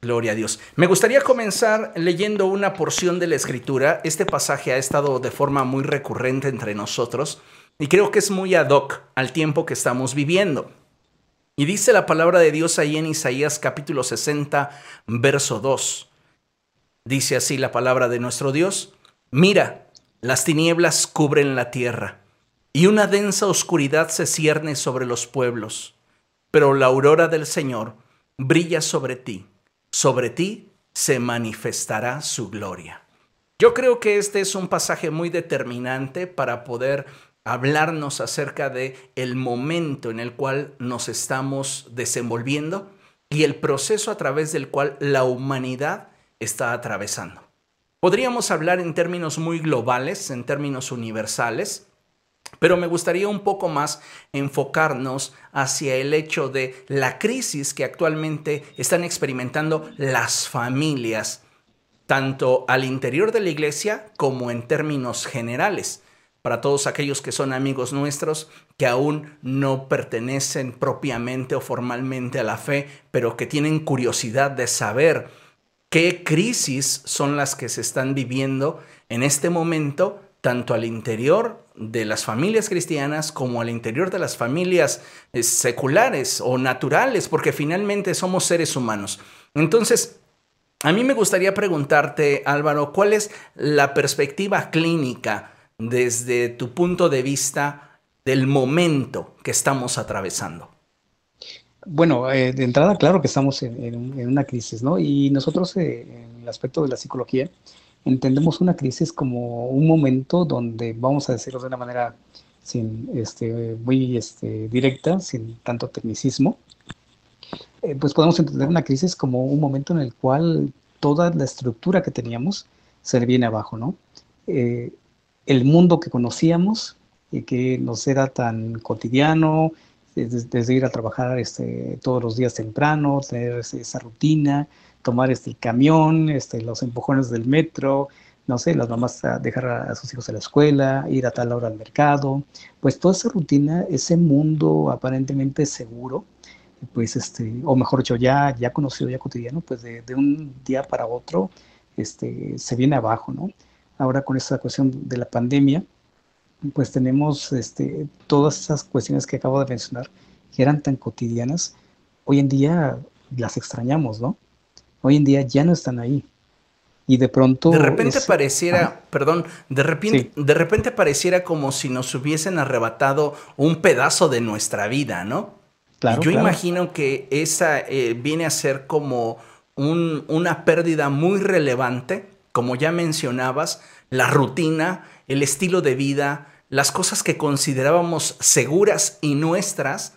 Gloria a Dios. Me gustaría comenzar leyendo una porción de la escritura. Este pasaje ha estado de forma muy recurrente entre nosotros y creo que es muy ad hoc al tiempo que estamos viviendo. Y dice la palabra de Dios ahí en Isaías capítulo 60, verso 2. Dice así la palabra de nuestro Dios. Mira, las tinieblas cubren la tierra y una densa oscuridad se cierne sobre los pueblos, pero la aurora del Señor brilla sobre ti sobre ti se manifestará su gloria. Yo creo que este es un pasaje muy determinante para poder hablarnos acerca de el momento en el cual nos estamos desenvolviendo y el proceso a través del cual la humanidad está atravesando. Podríamos hablar en términos muy globales, en términos universales, pero me gustaría un poco más enfocarnos hacia el hecho de la crisis que actualmente están experimentando las familias, tanto al interior de la iglesia como en términos generales. Para todos aquellos que son amigos nuestros, que aún no pertenecen propiamente o formalmente a la fe, pero que tienen curiosidad de saber qué crisis son las que se están viviendo en este momento, tanto al interior de las familias cristianas como al interior de las familias eh, seculares o naturales, porque finalmente somos seres humanos. Entonces, a mí me gustaría preguntarte, Álvaro, ¿cuál es la perspectiva clínica desde tu punto de vista del momento que estamos atravesando? Bueno, eh, de entrada, claro que estamos en, una crisis, ¿no? Y nosotros, eh, en el aspecto de la psicología, entendemos una crisis como un momento donde, vamos a decirlo de una manera sin, este, muy este, directa, sin tanto tecnicismo, eh, pues podemos entender una crisis como un momento en el cual toda la estructura que teníamos se viene abajo, ¿no? Eh, el mundo que conocíamos y que nos era tan cotidiano, desde, ir a trabajar este, todos los días temprano, tener esa rutina, tomar este, el camión, este, los empujones del metro, no sé, las mamás dejar a, sus hijos a la escuela, ir a tal hora al mercado, pues toda esa rutina, ese mundo aparentemente seguro, pues este, o mejor dicho, ya, ya conocido, ya cotidiano, pues de, de, un día para otro, este, se viene abajo, ¿no? Ahora con esta cuestión de la pandemia, pues tenemos este, todas esas cuestiones que acabo de mencionar, que eran tan cotidianas, hoy en día las extrañamos, ¿no? Hoy en día ya no están ahí. Y de pronto... De repente pareciera, perdón, de repente, de repente pareciera como si nos hubiesen arrebatado un pedazo de nuestra vida, ¿no? Claro, yo imagino que esa eh, viene a ser como un, una pérdida muy relevante, como ya mencionabas, la rutina, el estilo de vida, las cosas que considerábamos seguras y nuestras,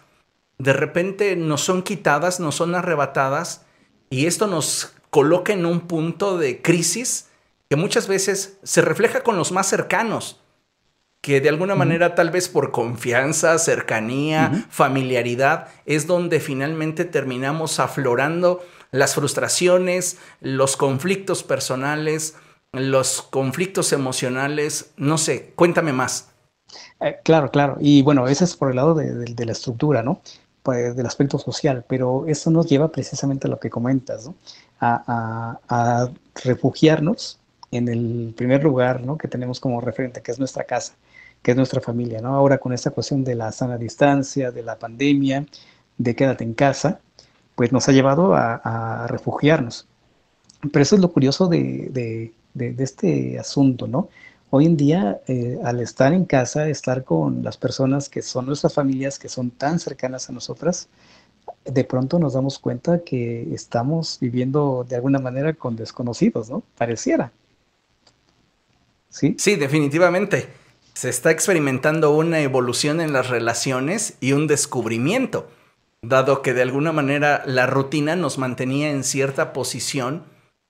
de repente nos son quitadas, nos son arrebatadas y esto nos coloca en un punto de crisis que muchas veces se refleja con los más cercanos, que de alguna manera tal vez por confianza, cercanía, familiaridad, es donde finalmente terminamos aflorando las frustraciones, los conflictos personales, los conflictos emocionales, no sé, cuéntame más. Eh, claro, claro. Y bueno, ese es por el lado de la estructura, ¿no? Pues, del aspecto social, pero eso nos lleva precisamente a lo que comentas, ¿no? a, refugiarnos en el primer lugar ¿no? que tenemos como referente, que es nuestra casa, que es nuestra familia. ¿no? Ahora con esta cuestión de la sana distancia, de la pandemia, de quédate en casa, pues nos ha llevado a, refugiarnos. Pero eso es lo curioso de, de, de este asunto, ¿no? Hoy en día, eh, al estar en casa, estar con las personas que son nuestras familias, que son tan cercanas a nosotras, de pronto nos damos cuenta que estamos viviendo de alguna manera con desconocidos, ¿no? Pareciera. Sí. Sí, definitivamente. Se está experimentando una evolución en las relaciones y un descubrimiento, dado que de alguna manera la rutina nos mantenía en cierta posición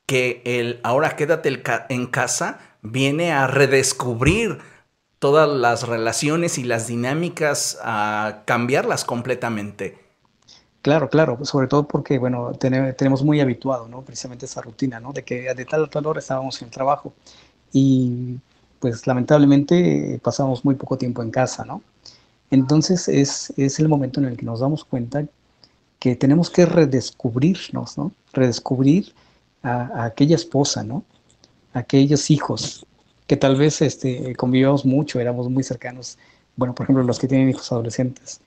que el ahora quédate en casa viene a redescubrir todas las relaciones y las dinámicas, a cambiarlas completamente. Claro, claro, sobre todo porque, bueno, tenemos muy habituado, ¿no? Precisamente esa rutina, ¿no? De que de tal a tal hora estábamos en el trabajo y, pues, lamentablemente pasamos muy poco tiempo en casa, ¿no? Entonces es, es el momento en el que nos damos cuenta que tenemos que redescubrirnos, ¿no? Redescubrir a, aquella esposa, ¿no? Aquellos hijos que tal vez este, convivíamos mucho, éramos muy cercanos. Bueno, por ejemplo, los que tienen hijos adolescentes,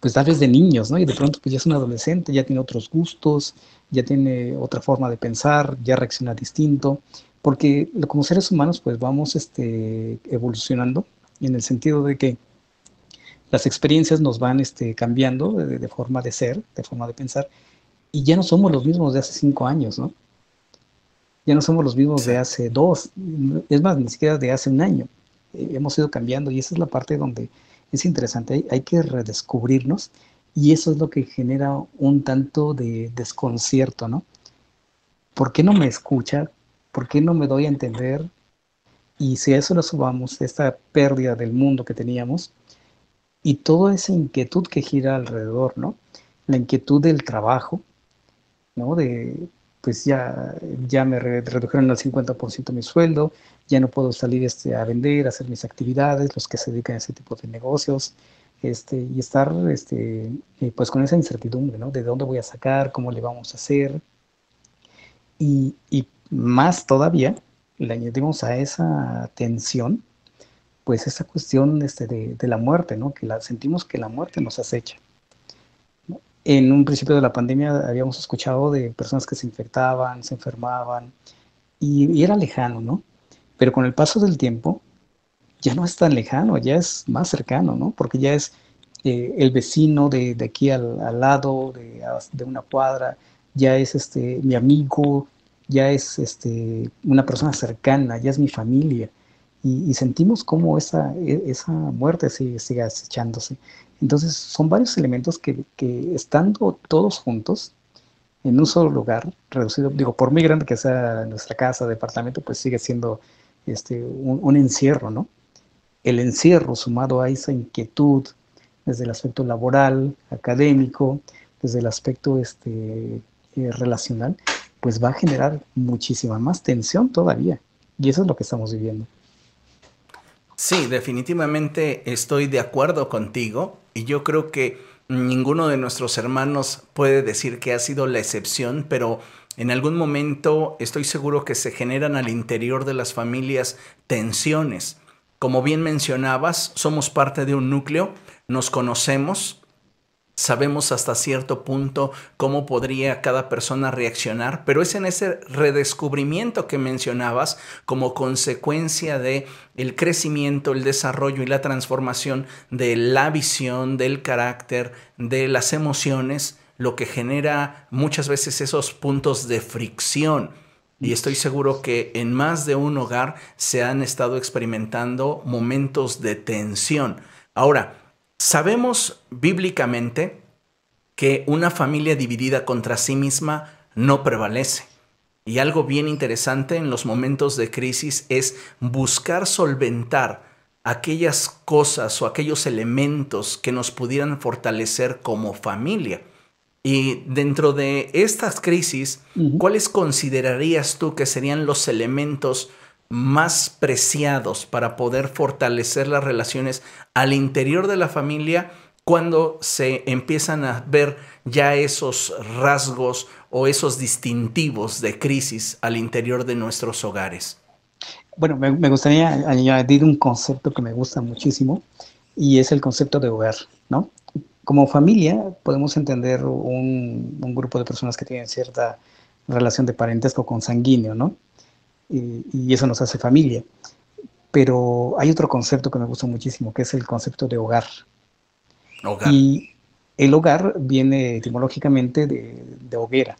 pues tal vez de niños, ¿no? Y de pronto pues ya es un adolescente, ya tiene otros gustos, ya tiene otra forma de pensar, ya reacciona distinto, porque como seres humanos pues vamos este, evolucionando en el sentido de que las experiencias nos van este, cambiando de, forma de ser, de forma de pensar, y ya no somos los mismos de hace cinco años, ¿no? Ya no somos los mismos de hace dos, es más, ni siquiera de hace un año. Eh, hemos ido cambiando y esa es la parte donde es interesante, hay, hay que redescubrirnos y eso es lo que genera un tanto de desconcierto, ¿no? ¿Por qué no me escucha? ¿Por qué no me doy a entender? Y si a eso lo subamos, esta pérdida del mundo que teníamos, y toda esa inquietud que gira alrededor, ¿no? La inquietud del trabajo, ¿no? De, pues ya, ya me redujeron al 50% mi sueldo, ya no puedo salir este, a vender, a hacer mis actividades, los que se dedican a ese tipo de negocios, este, y estar este, eh, pues con esa incertidumbre, ¿no? De dónde voy a sacar, cómo le vamos a hacer. Y, y más todavía, le añadimos a esa tensión pues esa cuestión este, de, la muerte, ¿no? Que la, sentimos que la muerte nos acecha. En un principio de la pandemia habíamos escuchado de personas que se infectaban, se enfermaban, y, era lejano, ¿no? Pero con el paso del tiempo ya no es tan lejano, ya es más cercano, ¿no? Porque ya es eh, el vecino de, de aquí al, al lado, de, de, una cuadra, ya es este, mi amigo, ya es este, una persona cercana, ya es mi familia y, sentimos cómo esa, e, esa muerte sigue, sigue acechándose. Entonces son varios elementos que, estando todos juntos en un solo lugar, reducido, digo, por muy grande que sea nuestra casa, departamento, pues sigue siendo este, un, encierro, ¿no? El encierro sumado a esa inquietud desde el aspecto laboral, académico, desde el aspecto este, eh, relacional, pues va a generar muchísima más tensión todavía. Y eso es lo que estamos viviendo. Sí, definitivamente estoy de acuerdo contigo y yo creo que ninguno de nuestros hermanos puede decir que ha sido la excepción, pero en algún momento estoy seguro que se generan al interior de las familias tensiones. Como bien mencionabas, somos parte de un núcleo, nos conocemos, sabemos hasta cierto punto cómo podría cada persona reaccionar, pero es en ese redescubrimiento que mencionabas como consecuencia de el crecimiento, el desarrollo y la transformación de la visión, del carácter, de las emociones, lo que genera muchas veces esos puntos de fricción. Y estoy seguro que en más de un hogar se han estado experimentando momentos de tensión. Ahora, Sabemos bíblicamente que una familia dividida contra sí misma no prevalece. Y algo bien interesante en los momentos de crisis es buscar solventar aquellas cosas o aquellos elementos que nos pudieran fortalecer como familia. Y dentro de estas crisis, ¿cuáles considerarías tú que serían los elementos más preciados para poder fortalecer las relaciones al interior de la familia cuando se empiezan a ver ya esos rasgos o esos distintivos de crisis al interior de nuestros hogares. Bueno, me, gustaría añadir un concepto que me gusta muchísimo y es el concepto de hogar, ¿no? Como familia podemos entender un, un grupo de personas que tienen cierta relación de parentesco consanguíneo, ¿no? Y, eso nos hace familia. Pero hay otro concepto que me gusta muchísimo, que es el concepto de hogar. Y el hogar viene etimológicamente de, hoguera.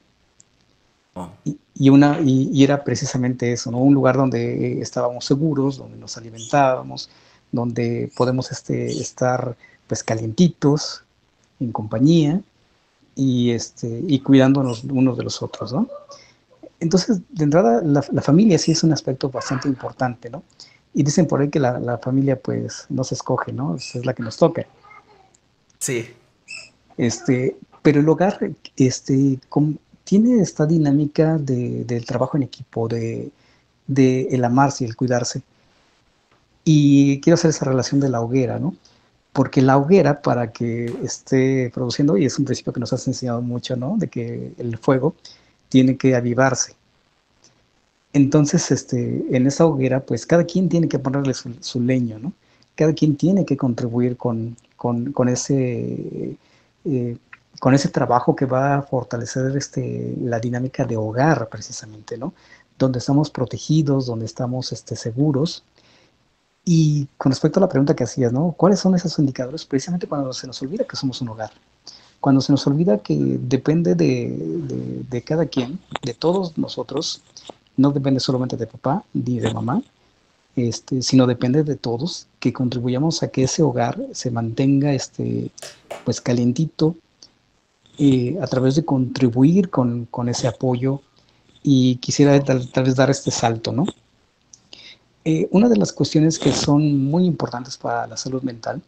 Oh. Y, una, y, era precisamente eso, ¿no? un lugar donde estábamos seguros, donde nos alimentábamos, donde podemos este, estar pues calientitos, en compañía y, este, y cuidándonos unos de los otros. ¿no? Entonces, de entrada, la, familia sí es un aspecto bastante importante, ¿no? Y dicen por ahí que la, familia, pues, no se escoge, ¿no? Es la que nos toca. Sí. Este, pero el hogar, este, tiene esta dinámica de, del trabajo en equipo, de, de el amarse y el cuidarse. Y quiero hacer esa relación de la hoguera, ¿no? porque la hoguera para que esté produciendo, y es un principio que nos has enseñado mucho, ¿no? De que el fuego tiene que avivarse. Entonces, este, en esa hoguera, pues cada quien tiene que ponerle su, leño, ¿no? Cada quien tiene que contribuir con, con, ese, eh, con ese trabajo que va a fortalecer este, la dinámica de hogar, precisamente, ¿no? Donde estamos protegidos, donde estamos este, seguros. Y con respecto a la pregunta que hacías, ¿no? ¿Cuáles son esos indicadores? Precisamente cuando se nos olvida que somos un hogar. Cuando se nos olvida que depende de, de cada quien, de todos nosotros, no depende solamente de papá ni de mamá, este, sino depende de todos, que contribuyamos a que ese hogar se mantenga este, pues calientito, eh, a través de contribuir con, con, ese apoyo y quisiera tal, vez dar este salto, ¿no? Eh, una de las cuestiones que son muy importantes para la salud mental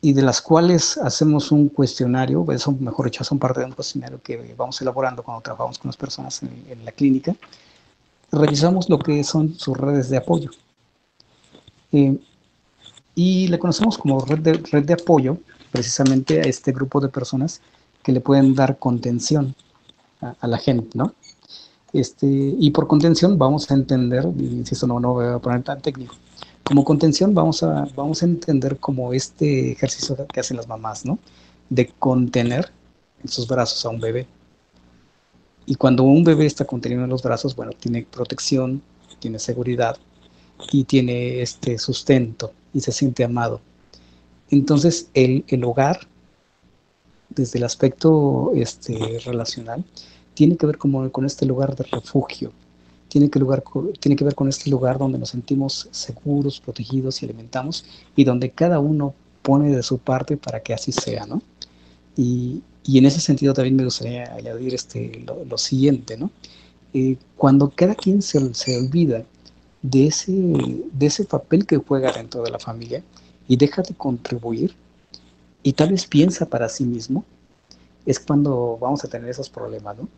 y de las cuales hacemos un cuestionario, eso mejor dicho, son parte de un cuestionario que vamos elaborando cuando trabajamos con las personas en, la clínica, revisamos lo que son sus redes de apoyo. Eh, y le conocemos como red de, red de apoyo precisamente a este grupo de personas que le pueden dar contención a, la gente, ¿no? Este, y por contención vamos a entender, insisto, no, no voy a poner tan técnico, como contención vamos a, vamos a entender como este ejercicio que hacen las mamás, ¿no? De contener en sus brazos a un bebé. Y cuando un bebé está contenido en los brazos, bueno, tiene protección, tiene seguridad y tiene este sustento y se siente amado. Entonces, el, el hogar, desde el aspecto este, relacional, tiene que ver como, con este lugar de refugio, tiene que, ver con este lugar donde nos sentimos seguros, protegidos y alimentamos y donde cada uno pone de su parte para que así sea, ¿no? Y, y en ese sentido también me gustaría añadir este, lo, siguiente, ¿no? Eh, cuando cada quien se, se olvida de ese, de ese papel que juega dentro de la familia y deja de contribuir y tal vez piensa para sí mismo, es cuando vamos a tener esos problemas, ¿no?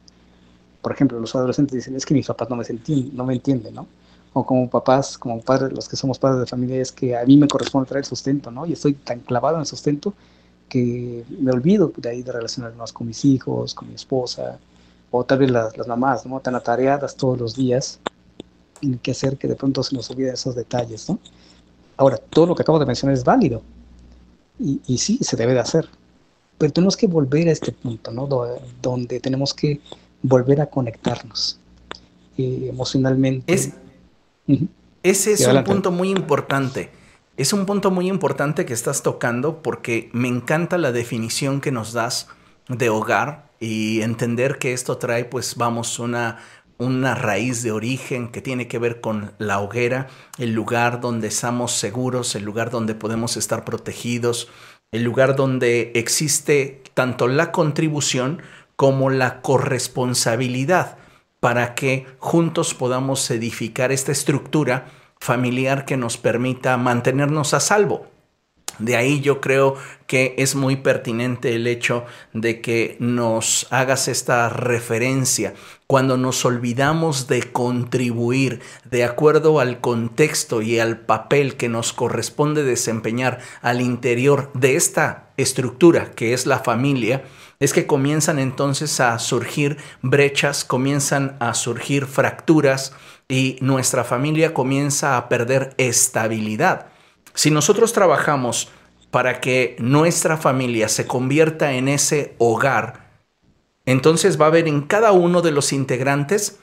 Por ejemplo, los adolescentes dicen, es que mis papás no me, entienden, no me entienden, ¿no? O como papás, como padres, los que somos padres de familia, es que a mí me corresponde traer sustento, ¿no? Y estoy tan clavado en el sustento que me olvido de ahí de relacionarme más con mis hijos, con mi esposa, o tal vez las, las mamás, ¿no? Tan atareadas todos los días, en que hacer que de pronto se nos olviden esos detalles, ¿no? Ahora, todo lo que acabo de mencionar es válido, y, y sí, se debe de hacer, pero tenemos que volver a este punto, ¿no? donde tenemos que volver a conectarnos eh, emocionalmente. ese es un punto muy importante. Es un punto muy importante que estás tocando porque me encanta la definición que nos das de hogar y entender que esto trae, pues vamos, una, una raíz de origen que tiene que ver con la hoguera, el lugar donde estamos seguros, el lugar donde podemos estar protegidos, el lugar donde existe tanto la contribución como la corresponsabilidad para que juntos podamos edificar esta estructura familiar que nos permita mantenernos a salvo. De ahí yo creo que es muy pertinente el hecho de que nos hagas esta referencia cuando nos olvidamos de contribuir de acuerdo al contexto y al papel que nos corresponde desempeñar al interior de esta estructura que es la familia, es que comienzan entonces a surgir brechas, comienzan a surgir fracturas y nuestra familia comienza a perder estabilidad. Si nosotros trabajamos para que nuestra familia se convierta en ese hogar, entonces va a haber en cada uno de los integrantes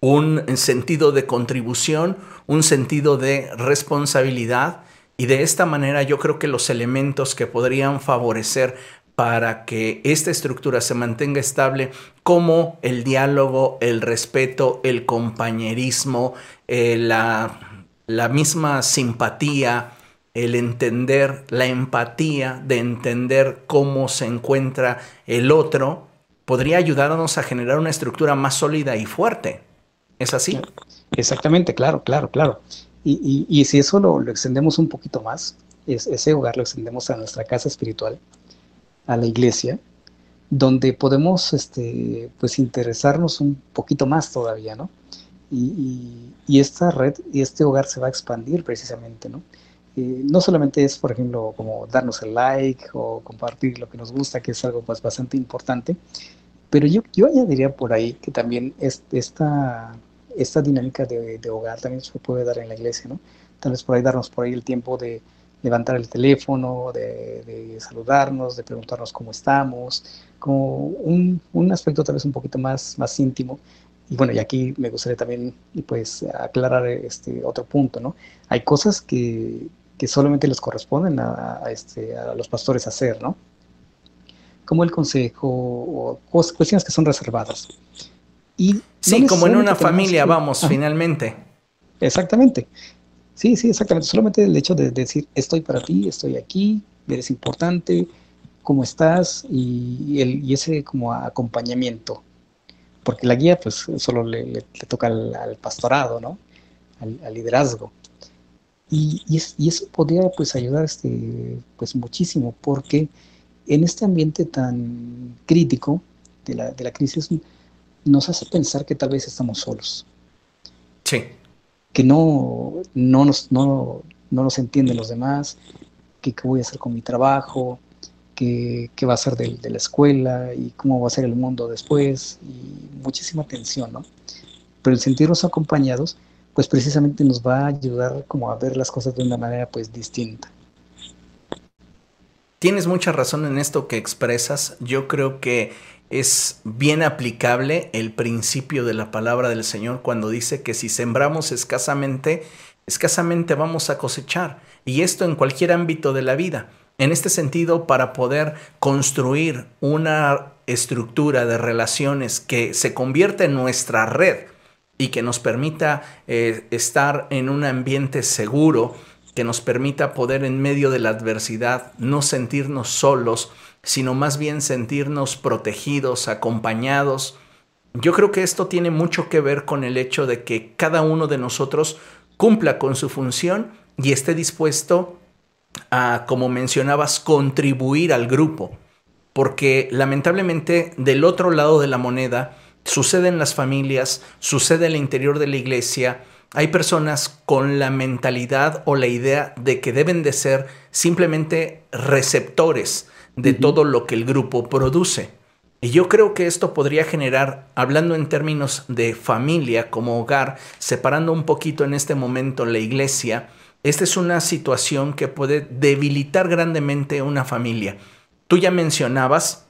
un sentido de contribución, un sentido de responsabilidad y de esta manera yo creo que los elementos que podrían favorecer para que esta estructura se mantenga estable, como el diálogo, el respeto, el compañerismo, eh, la, misma simpatía, el entender, la empatía de entender cómo se encuentra el otro, podría ayudarnos a generar una estructura más sólida y fuerte. ¿Es así? Exactamente, claro, claro, claro. Y, si eso lo, lo, extendemos un poquito más, ese hogar lo extendemos a nuestra casa espiritual, a la iglesia, donde podemos este, pues interesarnos un poquito más todavía, ¿no? Y, y, esta red y este hogar se va a expandir precisamente, ¿no? no solamente es, por ejemplo, como darnos el like o compartir lo que nos gusta, que es algo pues, bastante importante, pero yo, yo añadiría por ahí que también es, esta, esta dinámica de, de, hogar también se puede dar en la iglesia, ¿no? Tal vez por ahí darnos por ahí el tiempo de levantar el teléfono, de, de saludarnos, de preguntarnos cómo estamos, como un, un, aspecto tal vez un poquito más, más íntimo. Y bueno, y aquí me gustaría también pues aclarar este otro punto, ¿no? Hay cosas que, que solamente les corresponden a, este, a los pastores hacer, ¿no? Como el consejo o cuestiones que son reservadas. Y sí, como en una familia, vamos, finalmente. Exactamente. Sí, sí, exactamente. Solamente el hecho de decir, estoy para ti, estoy aquí, eres importante, cómo estás y, el, y ese como acompañamiento. Porque la guía pues solo le, toca al, pastorado, ¿no? al liderazgo. Y, y, eso podría pues ayudar este, pues muchísimo, porque en este ambiente tan crítico de la, de la crisis nos hace pensar que tal vez estamos solos. Sí. Que no, no, nos, no, no nos entienden los demás, que qué voy a hacer con mi trabajo, qué, qué va a ser de, de, la escuela y cómo va a ser el mundo después, y muchísima tensión, ¿no? Pero el sentirnos acompañados pues precisamente nos va a ayudar como a ver las cosas de una manera pues distinta. Tienes mucha razón en esto que expresas. Yo creo que es bien aplicable el principio de la palabra del Señor cuando dice que si sembramos escasamente, escasamente vamos a cosechar. Y esto en cualquier ámbito de la vida. En este sentido, para poder construir una estructura de relaciones que se convierta en nuestra red, y que nos permita eh, estar en un ambiente seguro, que nos permita poder en medio de la adversidad no sentirnos solos, sino más bien sentirnos protegidos, acompañados. Yo creo que esto tiene mucho que ver con el hecho de que cada uno de nosotros cumpla con su función y esté dispuesto a, como mencionabas, contribuir al grupo. Porque lamentablemente del otro lado de la moneda, Sucede en las familias, sucede en el interior de la iglesia. Hay personas con la mentalidad o la idea de que deben de ser simplemente receptores de todo lo que el grupo produce. Y yo creo que esto podría generar, hablando en términos de familia como hogar, separando un poquito en este momento la iglesia, esta es una situación que puede debilitar grandemente una familia. Tú ya mencionabas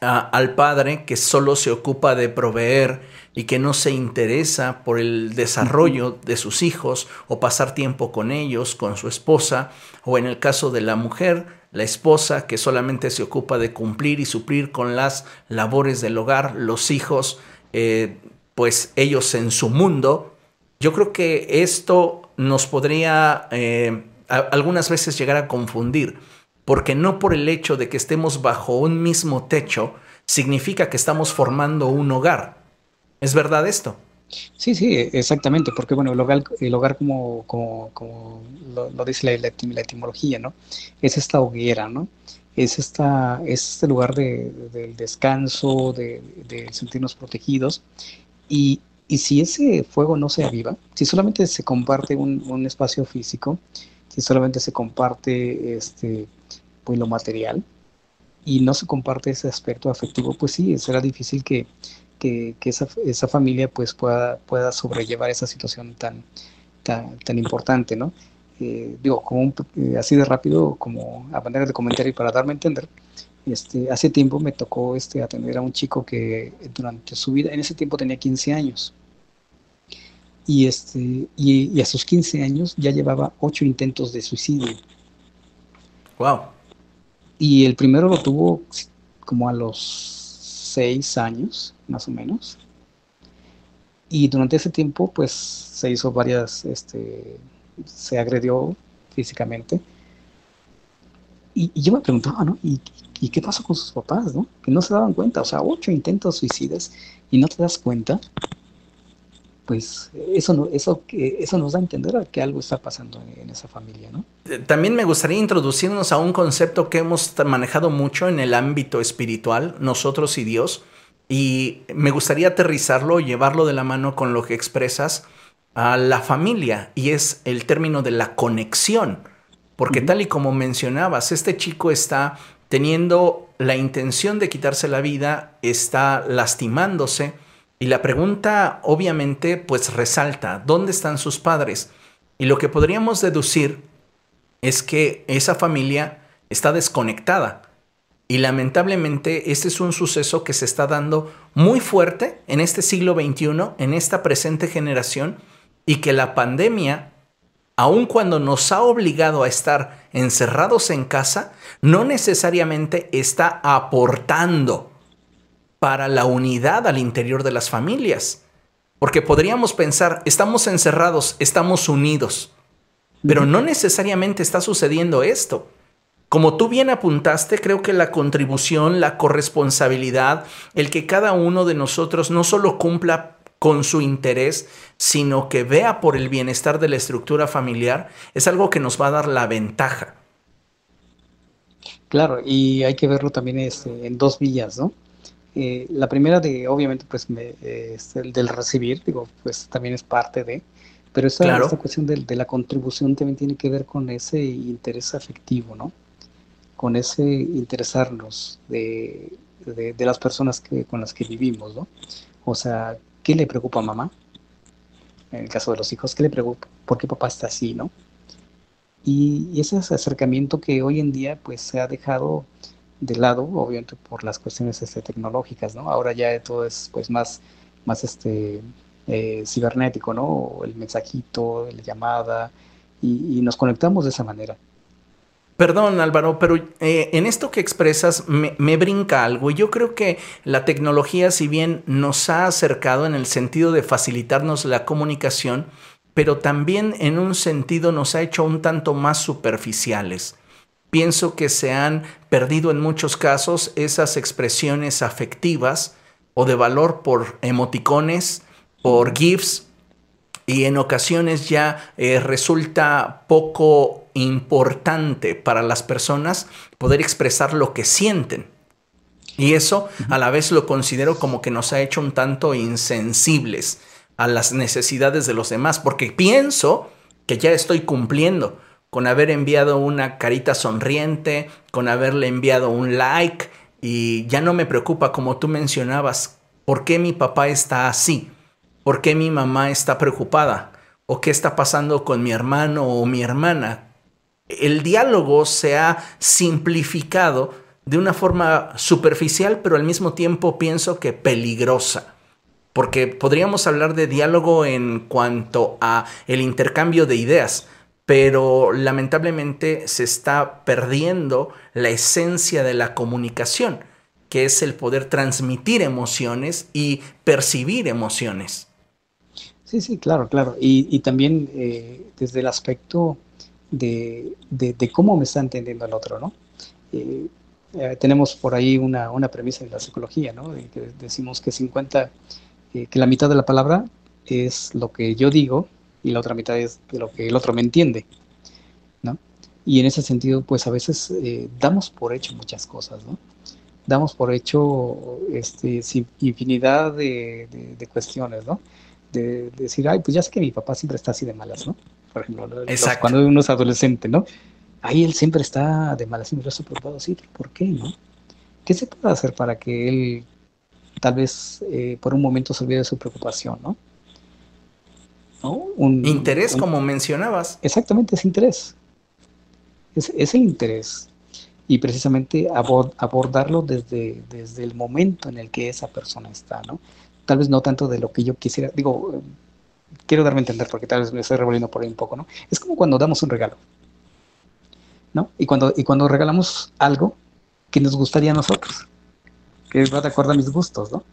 al padre que solo se ocupa de proveer y que no se interesa por el desarrollo de sus hijos o pasar tiempo con ellos, con su esposa, o en el caso de la mujer, la esposa que solamente se ocupa de cumplir y suplir con las labores del hogar, los hijos, eh, pues ellos en su mundo. Yo creo que esto nos podría eh, algunas veces llegar a confundir porque no por el hecho de que estemos bajo un mismo techo significa que estamos formando un hogar. ¿Es verdad esto? Sí, sí, exactamente, porque bueno, el hogar, el hogar como, como, lo, dice la, etimología, ¿no? Es esta hoguera, ¿no? Es, esta, es este lugar de, del descanso, de, sentirnos protegidos. Y, y, si ese fuego no se aviva, si solamente se comparte un, un espacio físico, si solamente se comparte este, pues lo material y no se comparte ese aspecto afectivo, pues sí, será difícil que, que, esa, esa, familia pues pueda, pueda sobrellevar esa situación tan, tan, tan importante, ¿no? Eh, digo, como eh, así de rápido, como a manera de comentario y para darme a entender, este, hace tiempo me tocó este, atender a un chico que durante su vida, en ese tiempo tenía 15 años, y, este, y, y a sus 15 años ya llevaba 8 intentos de suicidio. Wow. Y el primero lo tuvo como a los seis años, más o menos. Y durante ese tiempo, pues se hizo varias, este, se agredió físicamente. Y, yo me preguntaba, ¿no? ¿Y, ¿Y, qué pasó con sus papás, no? Que no se daban cuenta, o sea, ocho intentos suicidas y no te das cuenta pues eso, no, eso, eso nos da a entender que algo está pasando en, esa familia, ¿no? Eh, también me gustaría introducirnos a un concepto que hemos manejado mucho en el ámbito espiritual, nosotros y Dios, y me gustaría aterrizarlo llevarlo de la mano con lo que expresas a la familia, y es el término de la conexión. porque tal y como mencionabas, este chico está teniendo la intención de quitarse la vida, está lastimándose y la pregunta obviamente pues resalta, ¿dónde están sus padres? Y lo que podríamos deducir es que esa familia está desconectada. Y lamentablemente este es un suceso que se está dando muy fuerte en este siglo XXI, en esta presente generación, y que la pandemia, aun cuando nos ha obligado a estar encerrados en casa, no necesariamente está aportando para la unidad al interior de las familias. Porque podríamos pensar, estamos encerrados, estamos unidos, pero no necesariamente está sucediendo esto. Como tú bien apuntaste, creo que la contribución, la corresponsabilidad, el que cada uno de nosotros no solo cumpla con su interés, sino que vea por el bienestar de la estructura familiar, es algo que nos va a dar la ventaja. Claro, y hay que verlo también este, en dos villas, ¿no? Eh, la primera de, obviamente, pues es el del recibir, digo, pues también es parte de, pero esta, esta cuestión de, de, la contribución también tiene que ver con ese interés afectivo, ¿no? Con ese interesarnos de, de, las personas que, con las que vivimos, ¿no? O sea, ¿qué le preocupa a mamá? En el caso de los hijos, ¿qué le preocupa? ¿Por qué papá está así, no? Y, ese acercamiento que hoy en día pues se ha dejado de lado, obviamente por las cuestiones este, tecnológicas, ¿no? Ahora ya todo es pues más, más este, eh, cibernético, ¿no? El mensajito, la llamada, y, nos conectamos de esa manera. Perdón Álvaro, pero eh, en esto que expresas me, brinca algo y yo creo que la tecnología, si bien nos ha acercado en el sentido de facilitarnos la comunicación, pero también en un sentido nos ha hecho un tanto más superficiales. Pienso que se han perdido en muchos casos esas expresiones afectivas o de valor por emoticones, por GIFs, y en ocasiones ya eh, resulta poco importante para las personas poder expresar lo que sienten. Y eso a la vez lo considero como que nos ha hecho un tanto insensibles a las necesidades de los demás, porque pienso que ya estoy cumpliendo con haber enviado una carita sonriente, con haberle enviado un like y ya no me preocupa como tú mencionabas, ¿por qué mi papá está así? ¿Por qué mi mamá está preocupada? ¿O qué está pasando con mi hermano o mi hermana? El diálogo se ha simplificado de una forma superficial, pero al mismo tiempo pienso que peligrosa. Porque podríamos hablar de diálogo en cuanto a el intercambio de ideas, pero lamentablemente se está perdiendo la esencia de la comunicación, que es el poder transmitir emociones y percibir emociones. Sí, sí, claro, claro. Y, también eh, desde el aspecto de, de, de, cómo me está entendiendo el otro, ¿no? Eh, eh, tenemos por ahí una, una, premisa en la psicología, ¿no? Decimos que 50, que la mitad de la palabra es lo que yo digo y la otra mitad es lo que el otro me entiende, ¿no? Y en ese sentido, pues a veces eh, damos por hecho muchas cosas, ¿no? Damos por hecho este, infinidad de, de, de cuestiones, ¿no? De, de, decir, ay, pues ya sé que mi papá siempre está así de malas, ¿no? Por ejemplo, los, cuando uno es adolescente, ¿no? Ahí él siempre está de malas y me lo preocupado, sí, ¿por qué, no? ¿Qué se puede hacer para que él tal vez eh, por un momento se olvide de su preocupación, ¿no? ¿no? Un, interés, un, como mencionabas. Exactamente, es interés. Es, es el interés. Y precisamente abord, abordarlo desde, desde el momento en el que esa persona está, ¿no? Tal vez no tanto de lo que yo quisiera, digo, quiero darme a entender porque tal vez me estoy revolviendo por ahí un poco, ¿no? Es como cuando damos un regalo, ¿no? Y cuando, y cuando regalamos algo que nos gustaría a nosotros, que va de acuerdo a mis gustos, ¿no?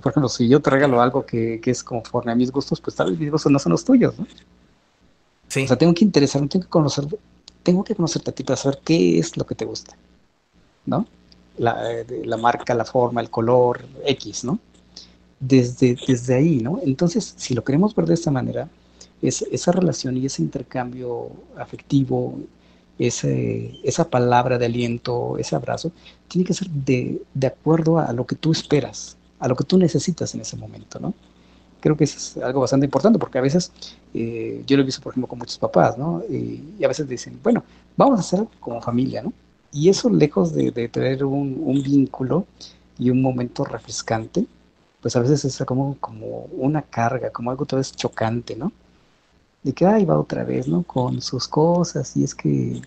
Por ejemplo, si yo te regalo algo que, que, es conforme a mis gustos, pues tal vez mis gustos no son los tuyos, ¿no? Sí. O sea, tengo que interesarme, tengo que conocer, tengo que conocerte a ti para saber qué es lo que te gusta, ¿no? La, la marca, la forma, el color, X, ¿no? Desde, desde ahí, ¿no? Entonces, si lo queremos ver de esta manera, es, esa relación y ese intercambio afectivo, ese, esa palabra de aliento, ese abrazo, tiene que ser de, de acuerdo a lo que tú esperas, a lo que tú necesitas en ese momento, ¿no? Creo que es algo bastante importante porque a veces eh, yo lo he visto, por ejemplo, con muchos papás, ¿no? Y, a veces dicen, bueno, vamos a hacer como familia, ¿no? Y eso lejos de, de tener un, un, vínculo y un momento refrescante, pues a veces es como, como una carga, como algo otra vez chocante, ¿no? De que, ahí va otra vez, ¿no? Con sus cosas y es que...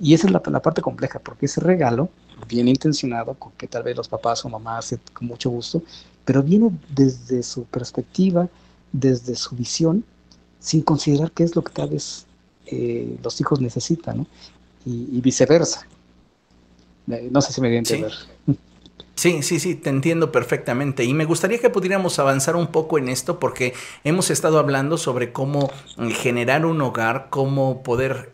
Y esa es la, la parte compleja, porque ese regalo, bien intencionado, con que tal vez los papás o mamás con mucho gusto, pero viene desde su perspectiva, desde su visión, sin considerar qué es lo que tal vez eh, los hijos necesitan, ¿no? Y, viceversa. Eh, no sé si me voy a entender. Sí, sí, sí, te entiendo perfectamente. Y me gustaría que pudiéramos avanzar un poco en esto porque hemos estado hablando sobre cómo eh, generar un hogar, cómo poder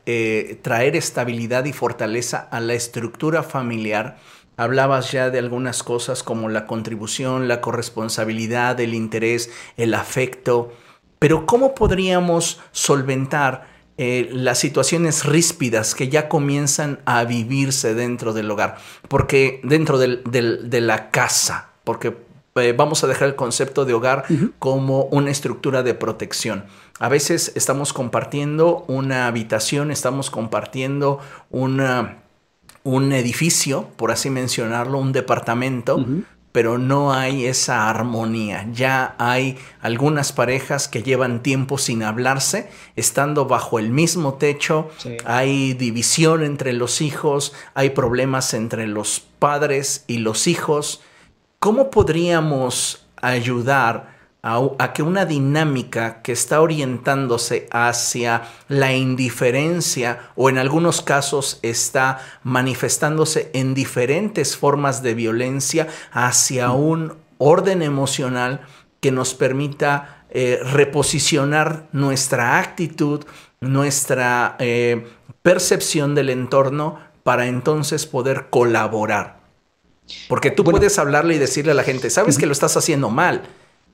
traer estabilidad y fortaleza a la estructura familiar Hablabas ya de algunas cosas como la contribución, la corresponsabilidad, el interés, el afecto, pero ¿cómo podríamos solventar eh, las situaciones ríspidas que ya comienzan a vivirse dentro del hogar? Porque dentro de la casa, porque eh, vamos a dejar el concepto de hogar como una estructura de protección. A veces estamos compartiendo una habitación, estamos compartiendo una un edificio, por así mencionarlo, un departamento, pero no hay esa armonía. Ya hay algunas parejas que llevan tiempo sin hablarse, estando bajo el mismo techo, hay división entre los hijos, hay problemas entre los padres y los hijos. ¿Cómo podríamos ayudar? A, que una dinámica que está orientándose hacia la indiferencia o en algunos casos está manifestándose en diferentes formas de violencia hacia un orden emocional que nos permita eh, reposicionar nuestra actitud, nuestra eh, percepción del entorno para entonces poder colaborar. Porque tú puedes hablarle y decirle a la gente, sabes que lo estás haciendo mal,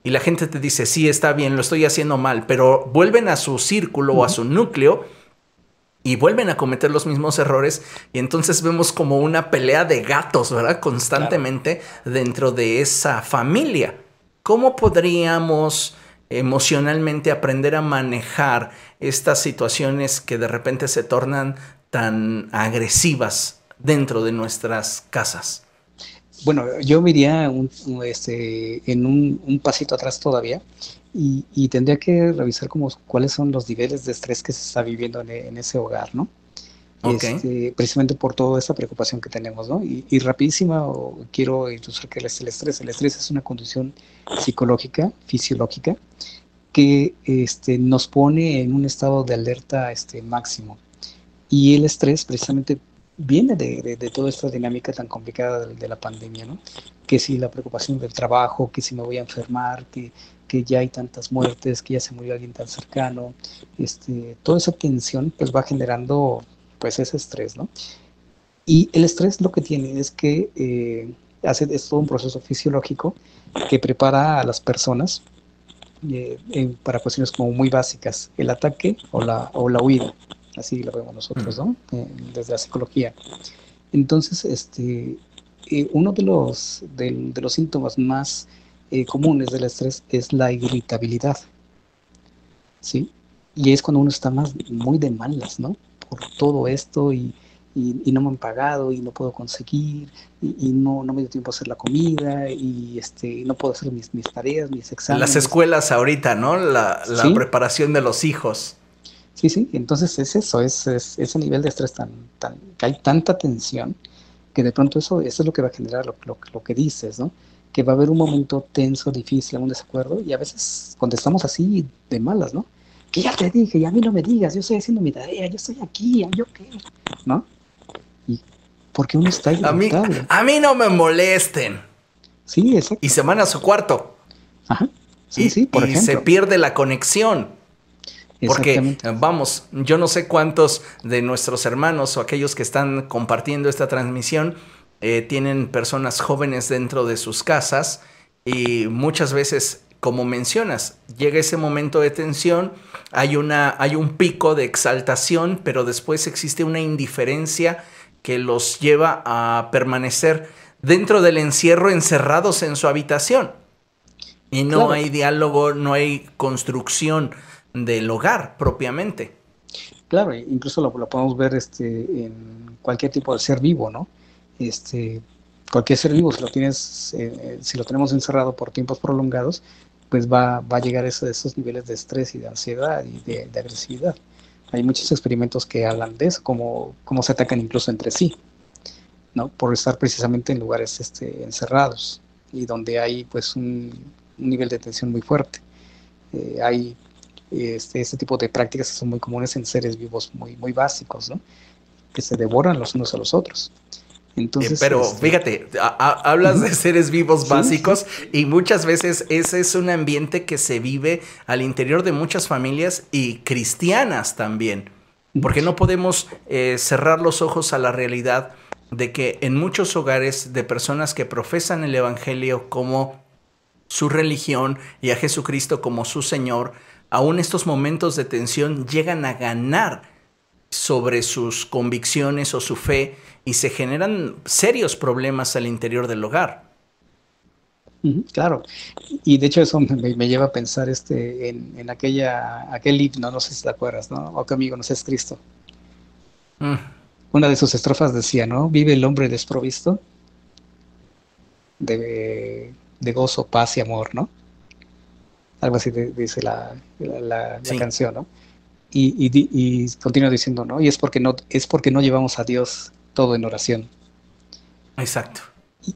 y la gente te dice, sí, está bien, lo estoy haciendo mal, pero vuelven a su círculo o a su núcleo y vuelven a cometer los mismos errores y entonces vemos como una pelea de gatos, ¿verdad? Constantemente dentro de esa familia. ¿Cómo podríamos emocionalmente aprender a manejar estas situaciones que de repente se tornan tan agresivas dentro de nuestras casas? Bueno, yo me iría un, este, en un, pasito atrás todavía y, tendría que revisar como cuáles son los niveles de estrés que se está viviendo en, ese hogar, ¿no? Este, precisamente por toda esa preocupación que tenemos, ¿no? Y, y rapidísima quiero ilustrar que es el estrés. El estrés es una condición psicológica, fisiológica, que este, nos pone en un estado de alerta este, máximo. Y el estrés precisamente viene de, de, toda esta dinámica tan complicada de, la pandemia, ¿no? Que si la preocupación del trabajo, que si me voy a enfermar, que, que ya hay tantas muertes, que ya se murió alguien tan cercano, este, toda esa tensión pues va generando pues ese estrés, ¿no? Y el estrés lo que tiene es que eh, hace, es todo un proceso fisiológico que prepara a las personas eh, para cuestiones como muy básicas, el ataque o la, o la huida así lo vemos nosotros, ¿no? Eh, desde la psicología. Entonces, este, eh, uno de los, de, los síntomas más eh, comunes del estrés es la irritabilidad, ¿sí? Y es cuando uno está más muy de malas, ¿no? Por todo esto y, y, no me han pagado y no puedo conseguir y, no, no me dio tiempo a hacer la comida y este, no puedo hacer mis, mis tareas, mis exámenes. Las escuelas ahorita, ¿no? La, la preparación de los hijos. Sí, sí, entonces es eso, es, ese nivel de estrés tan, tan, que hay tanta tensión que de pronto eso, eso es lo que va a generar lo, lo, que dices, ¿no? Que va a haber un momento tenso, difícil, un desacuerdo, y a veces contestamos así de malas, ¿no? Que ya te dije, y a mí no me digas, yo estoy haciendo mi tarea, yo estoy aquí, yo qué, ¿no? Y porque uno está a mí, a mí no me molesten. Sí, exacto. Y se van a su cuarto. Ajá. Sí, sí, por y se pierde la conexión. Porque, vamos, yo no sé cuántos de nuestros hermanos o aquellos que están compartiendo esta transmisión eh, tienen personas jóvenes dentro de sus casas y muchas veces, como mencionas, llega ese momento de tensión, hay, una, hay un pico de exaltación, pero después existe una indiferencia que los lleva a permanecer dentro del encierro encerrados en su habitación. Y no hay diálogo, no hay construcción del hogar propiamente. Claro, incluso lo, podemos ver este, en cualquier tipo de ser vivo, ¿no? Este, cualquier ser vivo, si lo tienes, eh, si lo tenemos encerrado por tiempos prolongados, pues va, va a llegar a esos niveles de estrés y de ansiedad y de, agresividad. Hay muchos experimentos que hablan de eso, como, se atacan incluso entre sí, ¿no? Por estar precisamente en lugares este, encerrados y donde hay pues un, nivel de tensión muy fuerte. Eh, hay este, este, tipo de prácticas son muy comunes en seres vivos muy, muy básicos, ¿no? Que se devoran los unos a los otros. Entonces, eh, pero este, fíjate, hablas de seres vivos básicos y muchas veces ese es un ambiente que se vive al interior de muchas familias y cristianas también. Porque no podemos eh, cerrar los ojos a la realidad de que en muchos hogares de personas que profesan el Evangelio como su religión y a Jesucristo como su Señor, aún estos momentos de tensión llegan a ganar sobre sus convicciones o su fe y se generan serios problemas al interior del hogar. Claro, y de hecho eso me, lleva a pensar este, en, aquella, aquel himno, no sé si te acuerdas, ¿no? O que amigo, no es Cristo. Mm. Una de sus estrofas decía, ¿no? Vive el hombre desprovisto de, de gozo, paz y amor, ¿no? Algo así dice la, la, canción, ¿no? Y, y, continúa diciendo, ¿no? Y es porque no, es porque no llevamos a Dios todo en oración. Exacto.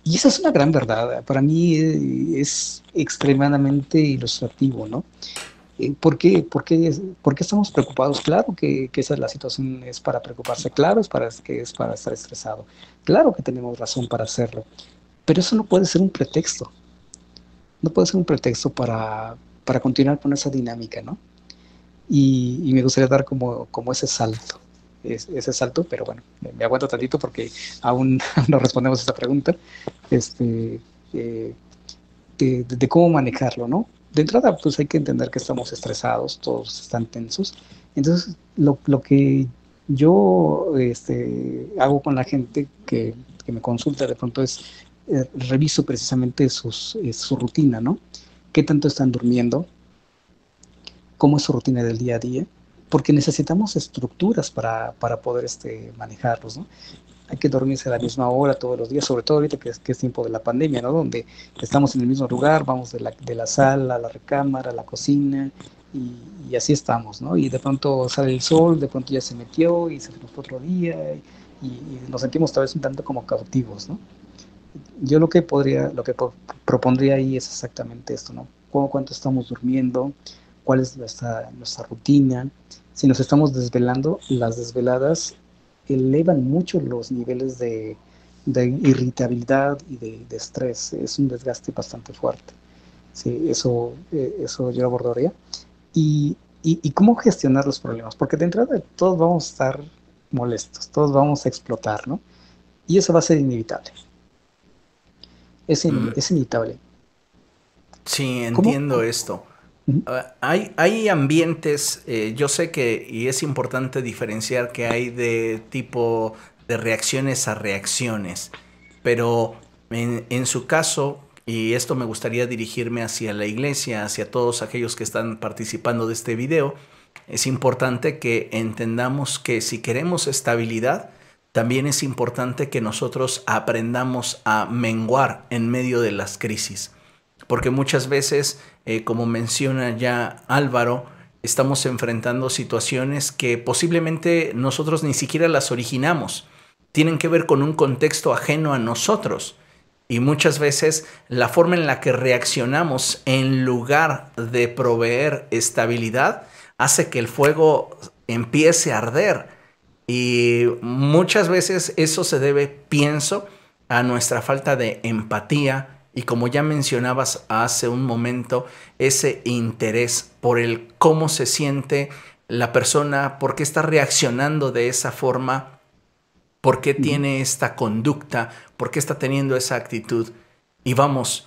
Y, esa es una gran verdad. Para mí eh, es extremadamente ilustrativo, ¿no? Eh, ¿Por qué, por, qué, ¿Por qué, estamos preocupados? Claro que, que, esa es la situación, es para preocuparse, claro es para, que es para estar estresado, claro que tenemos razón para hacerlo, pero eso no puede ser un pretexto, no puede ser un pretexto para, para continuar con esa dinámica, ¿no? Y, me gustaría dar como, como ese salto, ese salto, pero bueno, me, aguanto tantito porque aún no respondemos a esta pregunta, este, eh, de, cómo manejarlo, ¿no? De entrada, pues hay que entender que estamos estresados, todos están tensos. Entonces, lo, lo que yo este, hago con la gente que, que me consulta de pronto es eh, reviso precisamente sus, eh, su rutina, ¿no? Qué tanto están durmiendo, cómo es su rutina del día a día, porque necesitamos estructuras para, para poder este, manejarlos, ¿no? Hay que dormirse a la misma hora todos los días, sobre todo ahorita que es, que es tiempo de la pandemia, ¿no? Donde estamos en el mismo lugar, vamos de la, de la sala a la recámara, a la cocina, y, así estamos, ¿no? Y de pronto sale el sol, de pronto ya se metió y se fue otro día, y, y nos sentimos tal vez un tanto como cautivos, ¿no? Yo lo que podría, lo que propondría ahí es exactamente esto, ¿no? ¿Cuánto estamos durmiendo? ¿Cuál es nuestra, rutina? Si nos estamos desvelando, las desveladas elevan mucho los niveles de, irritabilidad y de, estrés. Es un desgaste bastante fuerte. Sí, eso, eh, eso yo abordaría. Y, y, y, cómo gestionar los problemas, porque de entrada todos vamos a estar molestos, todos vamos a explotar, ¿no? Y eso va a ser inevitable. Es, mm. es inevitable. Sí, entiendo esto. Ah, hay, hay, ambientes, eh, yo sé que, y es importante diferenciar que hay de tipo de reacciones a reacciones, pero en, en, su caso, y esto me gustaría dirigirme hacia la iglesia, hacia todos aquellos que están participando de este video, es importante que entendamos que si queremos estabilidad, también es importante que nosotros aprendamos a menguar en medio de las crisis, porque muchas veces, eh, como menciona ya Álvaro, estamos enfrentando situaciones que posiblemente nosotros ni siquiera las originamos, tienen que ver con un contexto ajeno a nosotros. Y muchas veces la forma en la que reaccionamos en lugar de proveer estabilidad hace que el fuego empiece a arder y muchas veces eso se debe, pienso, a nuestra falta de empatía. Y como ya mencionabas hace un momento, ese interés por el cómo se siente la persona, por qué está reaccionando de esa forma, por qué tiene esta conducta, por qué está teniendo esa actitud. Y vamos,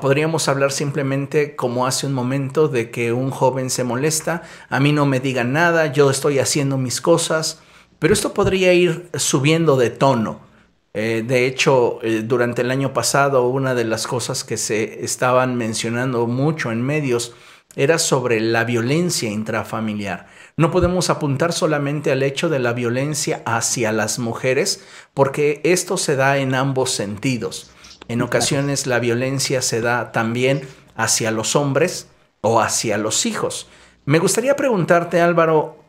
podríamos hablar simplemente como hace un momento de que un joven se molesta, a mí no me digan nada, yo estoy haciendo mis cosas, pero esto podría ir subiendo de tono Eh, de hecho, eh, durante el año pasado, una de las cosas que se estaban mencionando mucho en medios era sobre la violencia intrafamiliar. No podemos apuntar solamente al hecho de la violencia hacia las mujeres, porque esto se da en ambos sentidos. En ocasiones la violencia se da también hacia los hombres o hacia los hijos. Me gustaría preguntarte, Álvaro,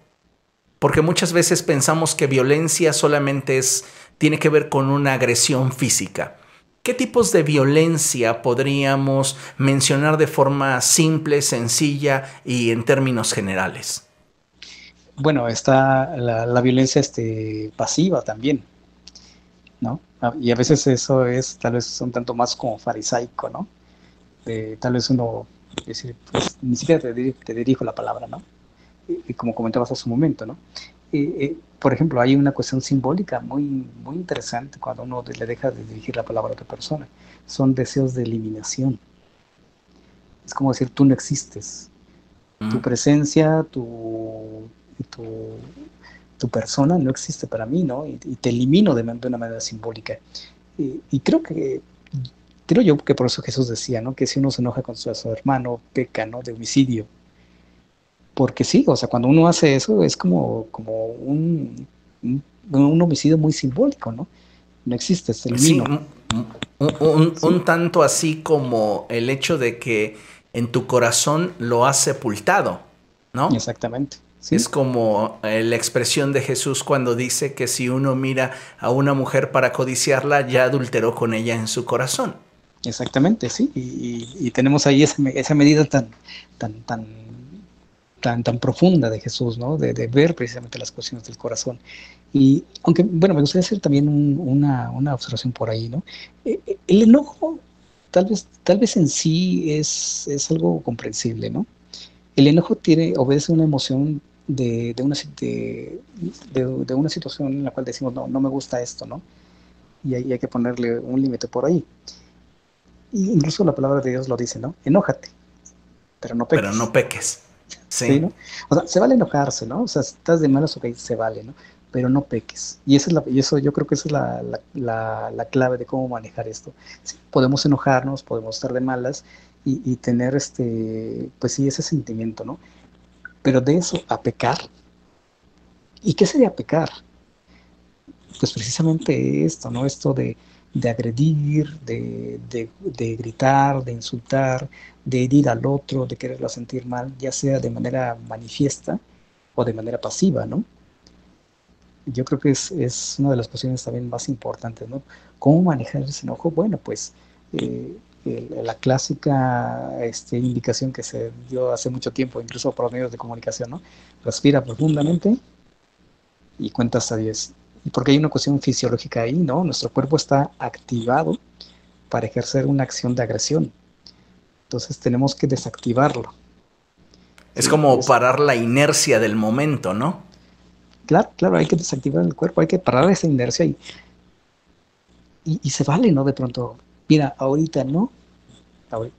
porque muchas veces pensamos que violencia solamente es, tiene que ver con una agresión física. ¿Qué tipos de violencia podríamos mencionar de forma simple, sencilla y en términos generales? Bueno, está la, violencia este, pasiva también, ¿no? Ah, y a veces eso es tal vez un tanto más como farisaico, ¿no? tal vez uno, decir, pues, ni siquiera te, dirijo la palabra, ¿no? Y, como comentabas hace un momento, ¿no? por ejemplo, hay una cuestión simbólica muy, muy interesante cuando uno le deja de dirigir la palabra a otra persona. Son deseos de eliminación. Es como decir, tú no existes. Tu presencia, tu, tu, persona no existe para mí, ¿no? Y, te elimino de, de, una manera simbólica. Y, creo que, creo yo que por eso Jesús decía, ¿no? Que si uno se enoja con su, hermano, peca, ¿no? De homicidio porque sí, o sea, cuando uno hace eso es como, como un, un, homicidio muy simbólico, ¿no? No existe, es el sí, un, tanto así como el hecho de que en tu corazón lo has sepultado, ¿no? Exactamente. Es como eh, la expresión de Jesús cuando dice que si uno mira a una mujer para codiciarla, ya adulteró con ella en su corazón. Exactamente, sí. Y, tenemos ahí esa, esa medida tan, tan, tan tan, tan profunda de Jesús, ¿no? De, ver precisamente las cuestiones del corazón. Y aunque, bueno, me gustaría hacer también una, una, observación por ahí, ¿no? Eh, eh, el enojo tal vez, tal vez en sí es, es algo comprensible, ¿no? El enojo tiene, obedece una emoción de, de una, de, de, una situación en la cual decimos, no, no me gusta esto, ¿no? Y hay, hay que ponerle un límite por ahí. Y incluso la palabra de Dios lo dice, ¿no? Enójate, pero no peques. Pero no peques. Sí. O sea, se vale enojarse, ¿no? O sea, si estás de malas, ok, se vale, ¿no? Pero no peques. Y, esa es la, y eso yo creo que esa es la, la, la, clave de cómo manejar esto. Podemos enojarnos, podemos estar de malas y, y, tener, este, pues sí, ese sentimiento, ¿no? Pero de eso a pecar. ¿Y qué sería pecar? Pues precisamente esto, ¿no? Esto de, de agredir, de, de, de, gritar, de insultar, de herir al otro, de quererlo sentir mal, ya sea de manera manifiesta o de manera pasiva, ¿no? Yo creo que es, es una de las cuestiones también más importantes, ¿no? ¿Cómo manejar ese enojo? Bueno, pues eh, la clásica este, indicación que se dio hace mucho tiempo, incluso por los medios de comunicación, ¿no? Respira profundamente y cuenta hasta 10. Porque hay una cuestión fisiológica ahí, ¿no? Nuestro cuerpo está activado para ejercer una acción de agresión. Entonces tenemos que desactivarlo. Es como parar la inercia del momento, ¿no? Claro, claro, hay que desactivar el cuerpo, hay que parar esa inercia y, y, se vale, ¿no? De pronto, mira, ahorita no,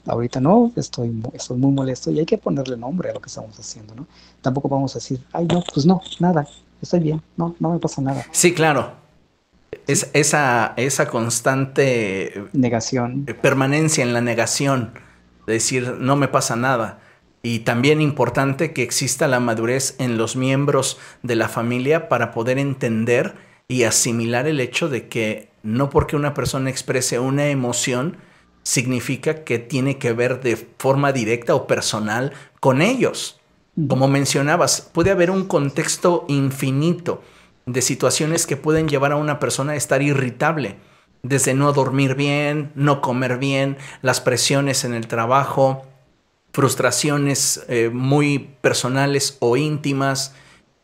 ahorita, no, estoy, estoy muy molesto y hay que ponerle nombre a lo que estamos haciendo, ¿no? Tampoco vamos a decir, ay, no, pues no, nada, estoy bien, no, no me pasa nada. Sí, claro. Es, esa, esa constante negación. Permanencia en la negación decir no me pasa nada. Y también importante que exista la madurez en los miembros de la familia para poder entender y asimilar el hecho de que no porque una persona exprese una emoción significa que tiene que ver de forma directa o personal con ellos. Como mencionabas, puede haber un contexto infinito de situaciones que pueden llevar a una persona a estar irritable desde no dormir bien, no comer bien, las presiones en el trabajo, frustraciones eh, muy personales o íntimas.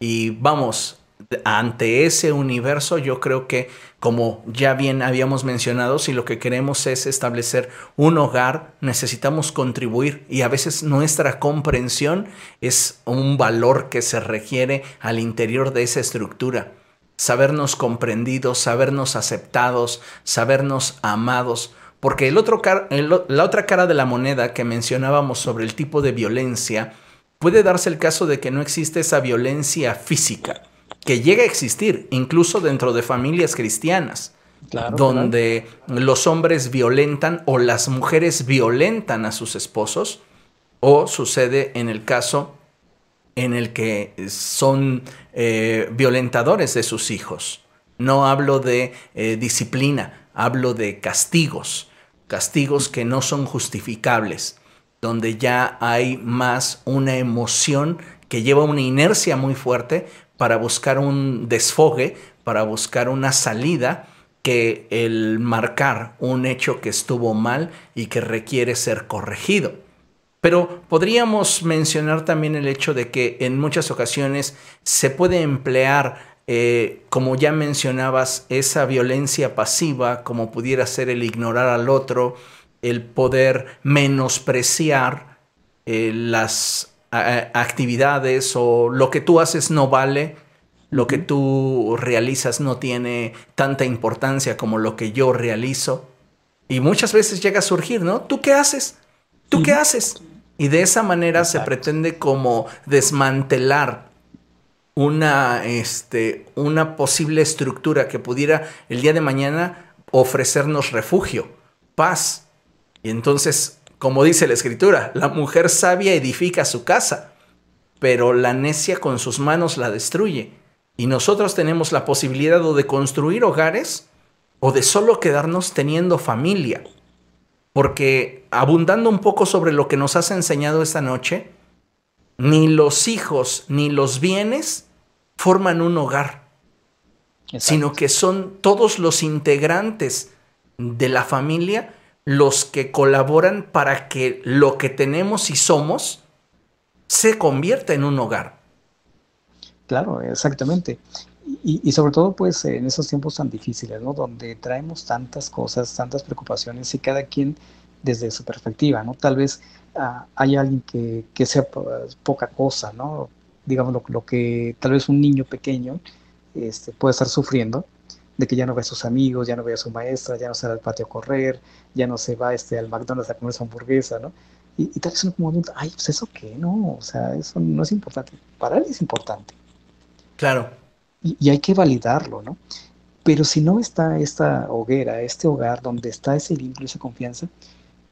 Y vamos, ante ese universo yo creo que, como ya bien habíamos mencionado, si lo que queremos es establecer un hogar, necesitamos contribuir y a veces nuestra comprensión es un valor que se requiere al interior de esa estructura sabernos comprendidos, sabernos aceptados, sabernos amados. Porque el otro la otra cara de la moneda que mencionábamos sobre el tipo de violencia, puede darse el caso de que no existe esa violencia física, que llega a existir incluso dentro de familias cristianas. donde los hombres violentan o las mujeres violentan a sus esposos, o sucede en el caso en el que son eh, violentadores de sus hijos. No hablo de eh, disciplina, hablo de castigos, castigos que no son justificables, donde ya hay más una emoción que lleva una inercia muy fuerte para buscar un desfogue, para buscar una salida que el marcar un hecho que estuvo mal y que requiere ser corregido. Pero podríamos mencionar también el hecho de que en muchas ocasiones se puede emplear, eh, como ya mencionabas, esa violencia pasiva, como pudiera ser el ignorar al otro, el poder menospreciar eh, las actividades o lo que tú haces no vale, lo que tú realizas no tiene tanta importancia como lo que yo realizo. Y muchas veces llega a surgir, ¿no? ¿Tú qué haces? ¿Tú qué haces? Y de esa manera se pretende como desmantelar una, este, una posible estructura que pudiera el día de mañana ofrecernos refugio, paz. Y entonces, como dice la escritura, la mujer sabia edifica su casa, pero la necia con sus manos la destruye. Y nosotros tenemos la posibilidad de construir hogares o de solo quedarnos teniendo familia. Porque abundando un poco sobre lo que nos has enseñado esta noche, ni los hijos ni los bienes forman un hogar, sino que son todos los integrantes de la familia los que colaboran para que lo que tenemos y somos se convierta en un hogar. Claro, exactamente. Y, sobre todo, pues, en esos tiempos tan difíciles, ¿no? Donde traemos tantas cosas, tantas preocupaciones y cada quien desde su perspectiva, ¿no? Tal vez uh, hay alguien que, que, sea poca cosa, ¿no? Digamos, lo, lo, que tal vez un niño pequeño este, puede estar sufriendo, de que ya no ve a sus amigos, ya no ve a su maestra, ya no sale al patio a correr, ya no se va este, al McDonald's a comer su hamburguesa, ¿no? Y, y tal vez uno como ay, pues eso qué, no, o sea, eso no es importante. Para él es importante Claro. Y, hay que validarlo, ¿no? Pero si no está esta hoguera, este hogar donde está ese vínculo, esa confianza,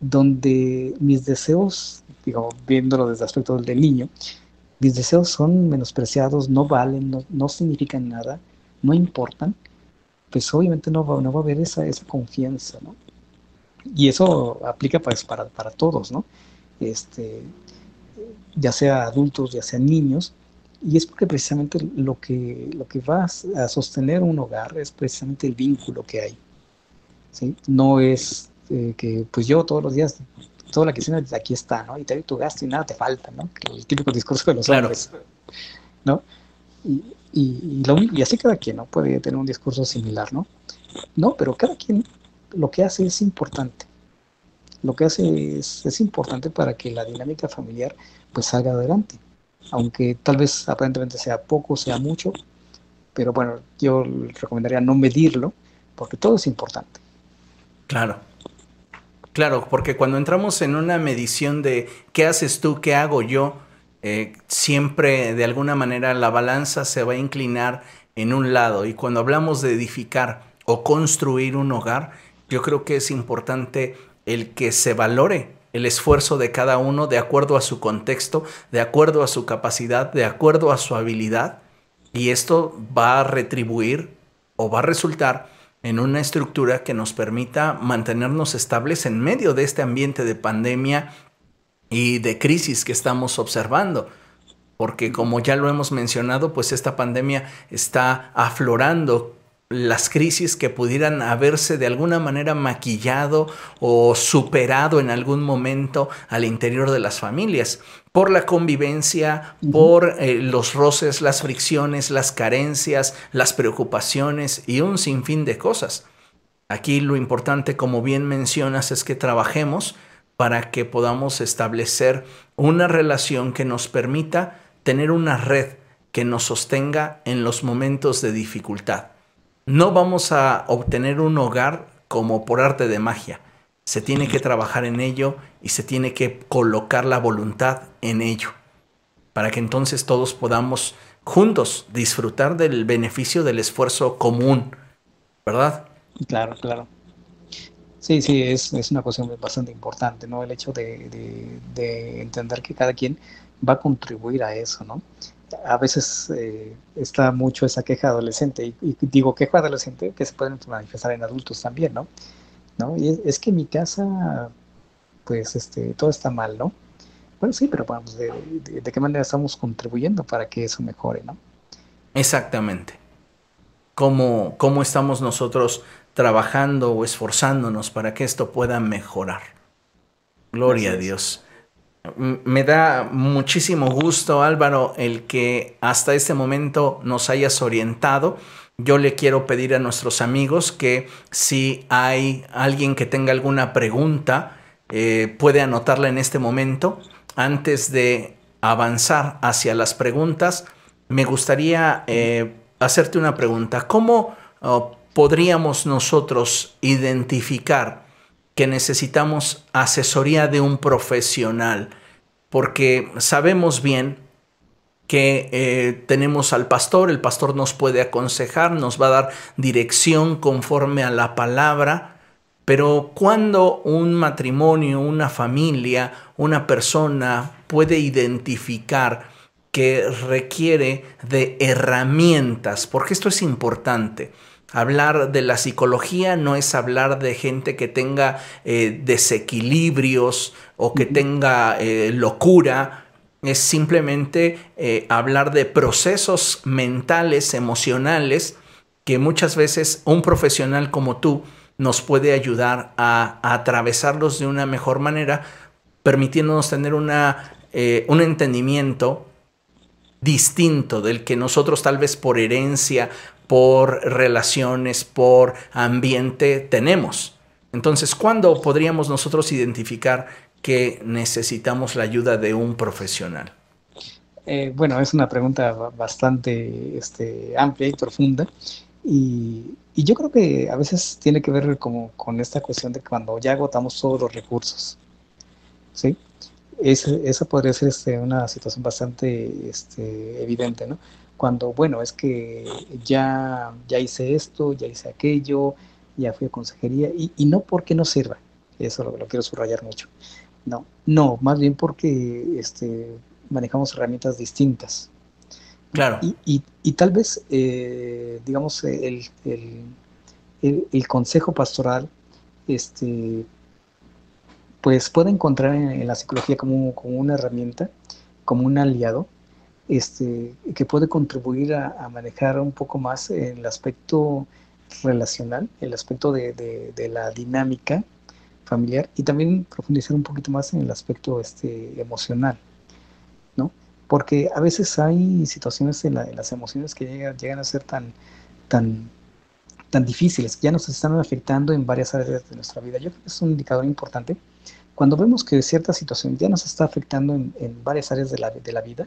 donde mis deseos, digo, viéndolo desde el aspecto del niño, mis deseos son menospreciados, no valen, no, significan nada, no importan, pues obviamente no va, no va a haber esa, esa confianza, ¿no? Y eso aplica pues para, para todos, ¿no? Este, ya sea adultos, ya sean niños, y es porque precisamente lo que, lo que va a sostener un hogar es precisamente el vínculo que hay. ¿sí? No es eh, que pues yo todos los días, toda la quincena aquí está, ¿no? Y te doy tu gasto y nada te falta, ¿no? El típico discurso de los hombres, ¿no? Y, y, y, así cada quien, ¿no? Puede tener un discurso similar, ¿no? No, pero cada quien lo que hace es importante. Lo que hace es, es importante para que la dinámica familiar pues salga adelante aunque tal vez aparentemente sea poco, sea mucho, pero bueno, yo recomendaría no medirlo, porque todo es importante. Claro. Claro, porque cuando entramos en una medición de qué haces tú, qué hago yo, eh, siempre de alguna manera la balanza se va a inclinar en un lado. Y cuando hablamos de edificar o construir un hogar, yo creo que es importante el que se valore el esfuerzo de cada uno de acuerdo a su contexto, de acuerdo a su capacidad, de acuerdo a su habilidad. Y esto va a retribuir o va a resultar en una estructura que nos permita mantenernos estables en medio de este ambiente de pandemia y de crisis que estamos observando. Porque como ya lo hemos mencionado, pues esta pandemia está aflorando las crisis que pudieran haberse de alguna manera maquillado o superado en algún momento al interior de las familias, por la convivencia, por eh, los roces, las fricciones, las carencias, las preocupaciones y un sinfín de cosas. Aquí lo importante, como bien mencionas, es que trabajemos para que podamos establecer una relación que nos permita tener una red que nos sostenga en los momentos de dificultad no vamos a obtener un hogar como por arte de magia. Se tiene que trabajar en ello y se tiene que colocar la voluntad en ello, para que entonces todos podamos juntos disfrutar del beneficio del esfuerzo común, ¿verdad? Claro, claro. Sí, sí, es, es una cuestión bastante importante, ¿no? El hecho de, de, entender que cada quien va a contribuir a eso, ¿no? A veces eh, está mucho esa queja adolescente, y, digo queja adolescente que se pueden manifestar en adultos también, ¿no? ¿No? Y es, que en mi casa, pues, este, todo está mal, ¿no? Bueno, sí, pero vamos, de, de qué manera estamos contribuyendo para que eso mejore, ¿no? Exactamente. ¿Cómo, cómo estamos nosotros trabajando o esforzándonos para que esto pueda mejorar. Gloria a Dios. Me da muchísimo gusto, Álvaro, el que hasta este momento nos hayas orientado. Yo le quiero pedir a nuestros amigos que si hay alguien que tenga alguna pregunta, eh, puede anotarla en este momento. Antes de avanzar hacia las preguntas, me gustaría eh, hacerte una pregunta. ¿Cómo oh, podríamos nosotros identificar que necesitamos asesoría de un profesional, porque sabemos bien que eh, tenemos al pastor, el pastor nos puede aconsejar, nos va a dar dirección conforme a la palabra, pero cuando un matrimonio, una familia, una persona puede identificar que requiere de herramientas, porque esto es importante, Hablar de la psicología no es hablar de gente que tenga eh, desequilibrios o que tenga eh, locura, es simplemente eh, hablar de procesos mentales, emocionales, que muchas veces un profesional como tú nos puede ayudar a, atravesarlos de una mejor manera, permitiéndonos tener una, un entendimiento distinto del que nosotros tal vez por herencia por relaciones, por ambiente tenemos. Entonces, ¿cuándo podríamos nosotros identificar que necesitamos la ayuda de un profesional? Eh, bueno, es una pregunta bastante este, amplia y profunda. Y, yo creo que a veces tiene que ver como con esta cuestión de cuando ya agotamos todos los recursos. ¿sí? Esa podría ser este, una situación bastante este, evidente, ¿no? cuando, bueno, es que ya, ya hice esto, ya hice aquello, ya fui a consejería, y, no porque no sirva, eso lo, quiero subrayar mucho, no, no, más bien porque este, manejamos herramientas distintas. Claro. Y, y, tal vez, eh, digamos, el, el, el, consejo pastoral, este, pues puede encontrar en, la psicología como, como, una herramienta, como un aliado, este, que puede contribuir a, manejar un poco más el aspecto relacional, el aspecto de, la dinámica familiar y también profundizar un poquito más en el aspecto este, emocional, ¿no? Porque a veces hay situaciones en, las emociones que llegan, llegan a ser tan, tan, tan difíciles, ya nos están afectando en varias áreas de nuestra vida. Yo creo que es un indicador importante. Cuando vemos que cierta situación ya nos está afectando en, varias áreas de la, de la vida,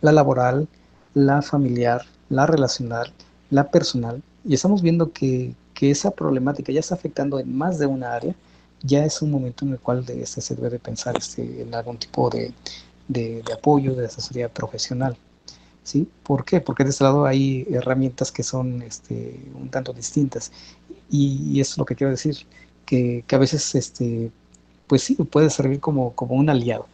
la laboral, la familiar, la relacional, la personal, y estamos viendo que, esa problemática ya está afectando en más de una área, ya es un momento en el cual de este, se debe pensar este, en algún tipo de, apoyo, de asesoría profesional. ¿Sí? ¿Por qué? Porque de este lado hay herramientas que son este, un tanto distintas. Y, eso es lo que quiero decir, que, a veces, este, pues sí, puede servir como, como un aliado.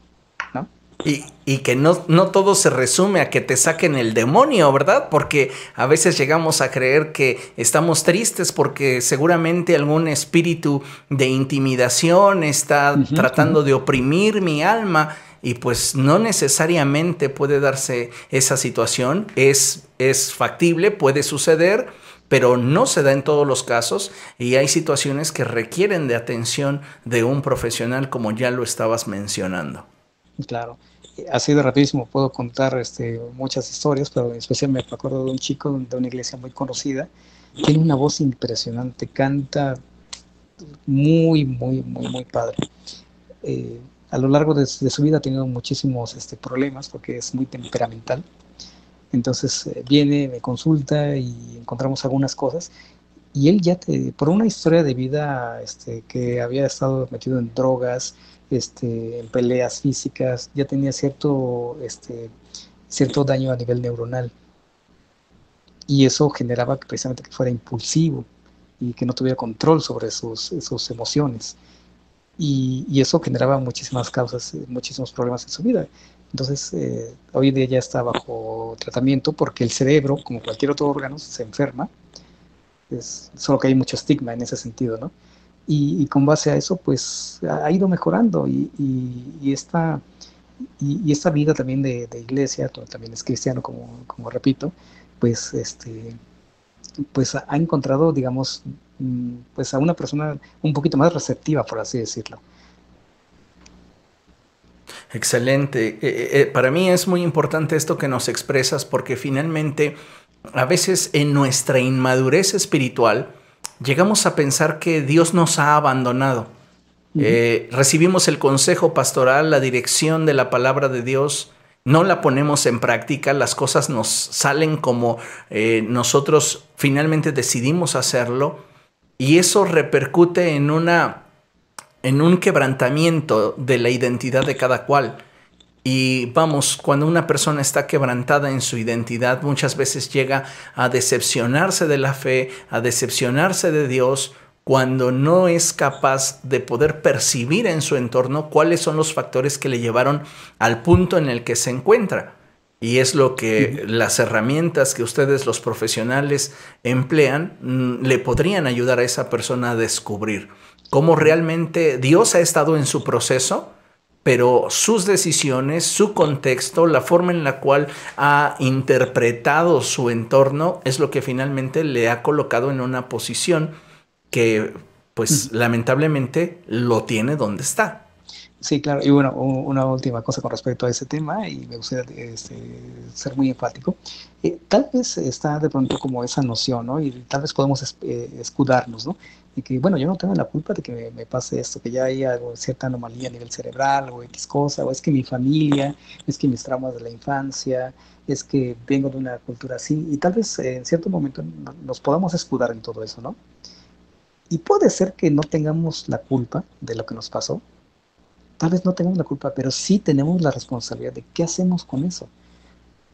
Y, que no, no, todo se resume a que te saquen el demonio, ¿verdad? Porque a veces llegamos a creer que estamos tristes porque seguramente algún espíritu de intimidación está tratando de oprimir mi alma y pues no necesariamente puede darse esa situación. Es, es factible, puede suceder, pero no se da en todos los casos y hay situaciones que requieren de atención de un profesional como ya lo estabas mencionando. Claro así de rapidísimo puedo contar este, muchas historias, pero en especial me acuerdo de un chico de una iglesia muy conocida, tiene una voz impresionante, canta muy, muy, muy, muy padre. Eh, a lo largo de, su vida ha tenido muchísimos este, problemas porque es muy temperamental. Entonces eh, viene, me consulta y encontramos algunas cosas. Y él ya, por una historia de vida este, que había estado metido en drogas, este, en peleas físicas, ya tenía cierto, este, cierto daño a nivel neuronal. Y eso generaba precisamente que fuera impulsivo y que no tuviera control sobre sus, emociones. Y, eso generaba muchísimas causas, muchísimos problemas en su vida. Entonces, eh, hoy en día ya está bajo tratamiento porque el cerebro, como cualquier otro órgano, se enferma. Es, solo que hay mucho estigma en ese sentido, ¿no? Y, y con base a eso, pues ha ido mejorando y, y esta, y, esta vida también de, de, iglesia, también es cristiano, como, como repito, pues, este, pues ha encontrado, digamos, mm, pues a una persona un poquito más receptiva, por así decirlo. Excelente. Eh, eh, eh, para mí es muy importante esto que nos expresas porque finalmente a veces en nuestra inmadurez espiritual llegamos a pensar que Dios nos ha abandonado. recibimos el consejo pastoral, la dirección de la palabra de Dios, no la ponemos en práctica, las cosas nos salen como nosotros finalmente decidimos hacerlo y eso repercute en una en un quebrantamiento de la identidad de cada cual. Y vamos, cuando una persona está quebrantada en su identidad, muchas veces llega a decepcionarse de la fe, a decepcionarse de Dios, cuando no es capaz de poder percibir en su entorno cuáles son los factores que le llevaron al punto en el que se encuentra. Y es lo que las herramientas que ustedes los profesionales emplean mm, le podrían ayudar a esa persona a descubrir cómo realmente Dios ha estado en su proceso, pero sus decisiones, su contexto, la forma en la cual ha interpretado su entorno es lo que finalmente le ha colocado en una posición que, pues, lamentablemente lo tiene donde está. Sí, claro. Y bueno, una última cosa con respecto a ese tema, y me gustaría este, ser muy enfático. Eh, tal vez está de pronto como esa noción, ¿no? Y tal vez podemos eh, escudarnos, ¿no? Y que, bueno, yo no tengo la culpa de que me, pase esto, que ya hay algo, cierta anomalía a nivel cerebral o X cosa, o es que mi familia, es que mis traumas de la infancia, es que vengo de una cultura así, y tal vez eh, en cierto momento nos podamos escudar en todo eso, ¿no? Y puede ser que no tengamos la culpa de lo que nos pasó, Tal vez no tengamos la culpa, pero sí tenemos la responsabilidad de qué hacemos con eso.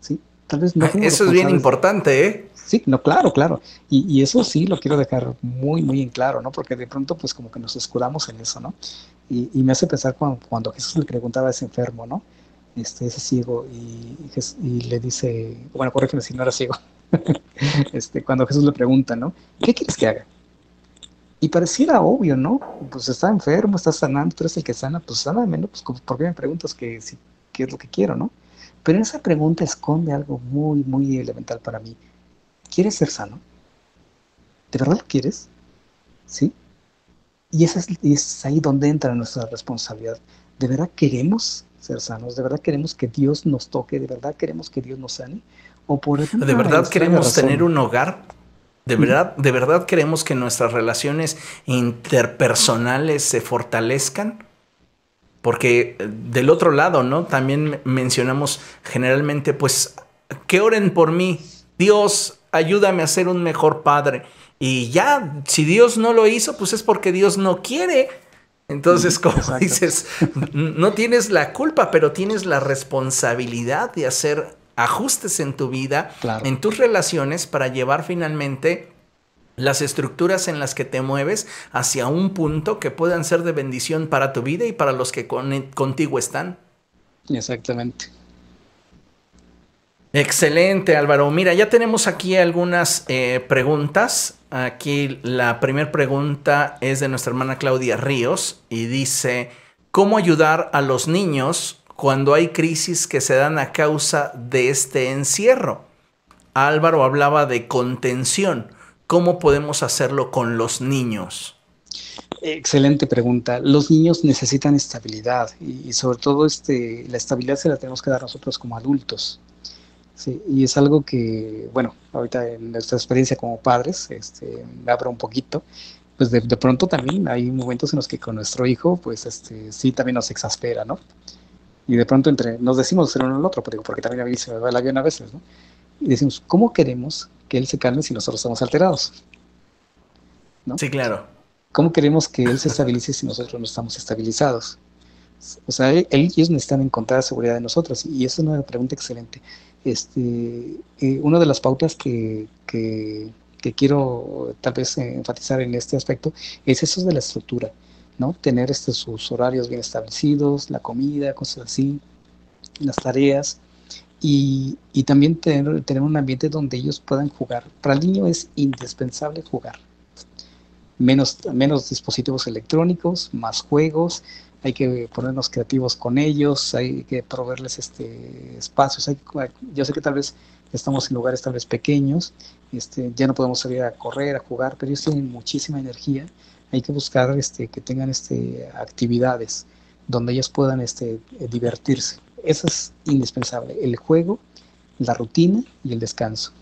¿Sí? Tal vez no ah, eso es bien importante, ¿eh? Sí, no, claro, claro. Y, eso sí lo quiero dejar muy, muy en claro, ¿no? Porque de pronto, pues como que nos escudamos en eso, ¿no? Y, me hace pensar cuando, Jesús le preguntaba a ese enfermo, ¿no? Este, ese ciego, y, y le dice, bueno, corrígeme si no era ciego. este, cuando Jesús le pregunta, ¿no? ¿Qué quieres que haga? Y pareciera obvio, ¿no? Pues está enfermo, está sanando, tú eres el que sana, pues sana menos, pues ¿por qué me preguntas que, si, qué es lo que quiero, ¿no? Pero esa pregunta esconde algo muy, muy elemental para mí. ¿Quieres ser sano? ¿De verdad lo quieres? ¿Sí? Y esa es, es ahí donde entra nuestra responsabilidad. ¿De verdad queremos ser sanos? ¿De verdad queremos que Dios nos toque? ¿De verdad queremos que Dios nos sane? ¿O por ¿De verdad queremos tener un hogar ¿De verdad, ¿De verdad queremos que nuestras relaciones interpersonales se fortalezcan? Porque eh, del otro lado, ¿no? También mencionamos generalmente, pues, que oren por mí. Dios, ayúdame a ser un mejor padre. Y ya, si Dios no lo hizo, pues es porque Dios no quiere. Entonces, como dices, no tienes la culpa, pero tienes la responsabilidad de hacer ajustes en tu vida, en tus relaciones, para llevar finalmente las estructuras en las que te mueves hacia un punto que puedan ser de bendición para tu vida y para los que contigo están. Exactamente. Excelente, Álvaro. Mira, ya tenemos aquí algunas eh, preguntas. Aquí la primera pregunta es de nuestra hermana Claudia Ríos y dice, ¿cómo ayudar a los niños cuando hay crisis que se dan a causa de este encierro. Álvaro hablaba de contención. ¿Cómo podemos hacerlo con los niños? Excelente pregunta. Los niños necesitan estabilidad y, sobre todo este, la estabilidad se la tenemos que dar nosotros como adultos. y es algo que, bueno, ahorita en nuestra experiencia como padres, este, abro un poquito, pues de, de, pronto también hay momentos en los que con nuestro hijo, pues este, sí también nos exaspera, ¿no? Y de pronto entre, nos decimos el uno al otro, porque también a mí se me va el avión a veces, ¿no? Y decimos, ¿cómo queremos que él se calme si nosotros estamos alterados? ¿No? Sí, claro. ¿Cómo queremos que él se estabilice si nosotros no estamos estabilizados? O sea, él, ellos necesitan encontrar seguridad de nosotros y esa es una pregunta excelente. Este, eh, una de las pautas que, que, que quiero tal vez enfatizar en este aspecto es eso de la estructura, ¿no? Tener este, sus horarios bien establecidos, la comida, cosas así, las tareas, y, también tener, un ambiente donde ellos puedan jugar. Para el niño es indispensable jugar. Menos, dispositivos electrónicos, más juegos, hay que ponernos creativos con ellos, hay que proveerles este, espacios. Yo sé que tal vez estamos en lugares tal vez pequeños, este, ya no podemos salir a correr, a jugar, pero ellos tienen muchísima energía. Hay que buscar este, que tengan este, actividades donde ellos puedan este, divertirse. Eso es indispensable, el juego, la rutina y el descanso.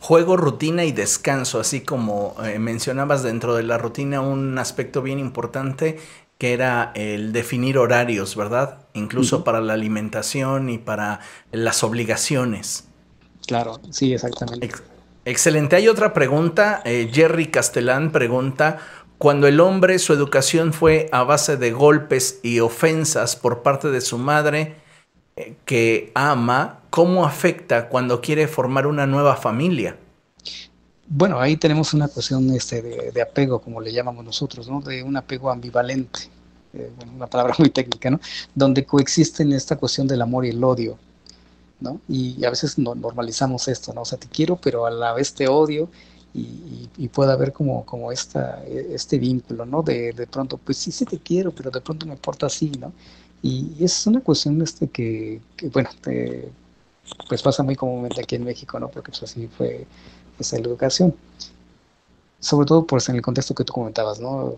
Juego, rutina y descanso, así como eh, mencionabas dentro de la rutina un aspecto bien importante que era el definir horarios, ¿verdad? Incluso para la alimentación y para las obligaciones. Claro, sí, exactamente. excelente. Hay otra pregunta. Eh, Jerry Castellán pregunta, cuando el hombre su educación fue a base de golpes y ofensas por parte de su madre eh, que ama, ¿cómo afecta cuando quiere formar una nueva familia? Bueno, ahí tenemos una cuestión este, de, apego, como le llamamos nosotros, ¿no? De un apego ambivalente, eh, una palabra muy técnica, ¿no? Donde coexisten esta cuestión del amor y el odio, ¿no? Y, a veces no, normalizamos esto, ¿no? O sea, te quiero, pero a la vez te odio y, pueda haber como, como esta, este vínculo, ¿no? De, de pronto, pues sí, sí te quiero, pero de pronto me porta así, ¿no? Y, es una cuestión este que, bueno, pues pasa muy comúnmente aquí en México, ¿no? Porque pues así fue esa educación. Sobre todo pues en el contexto que tú comentabas, ¿no?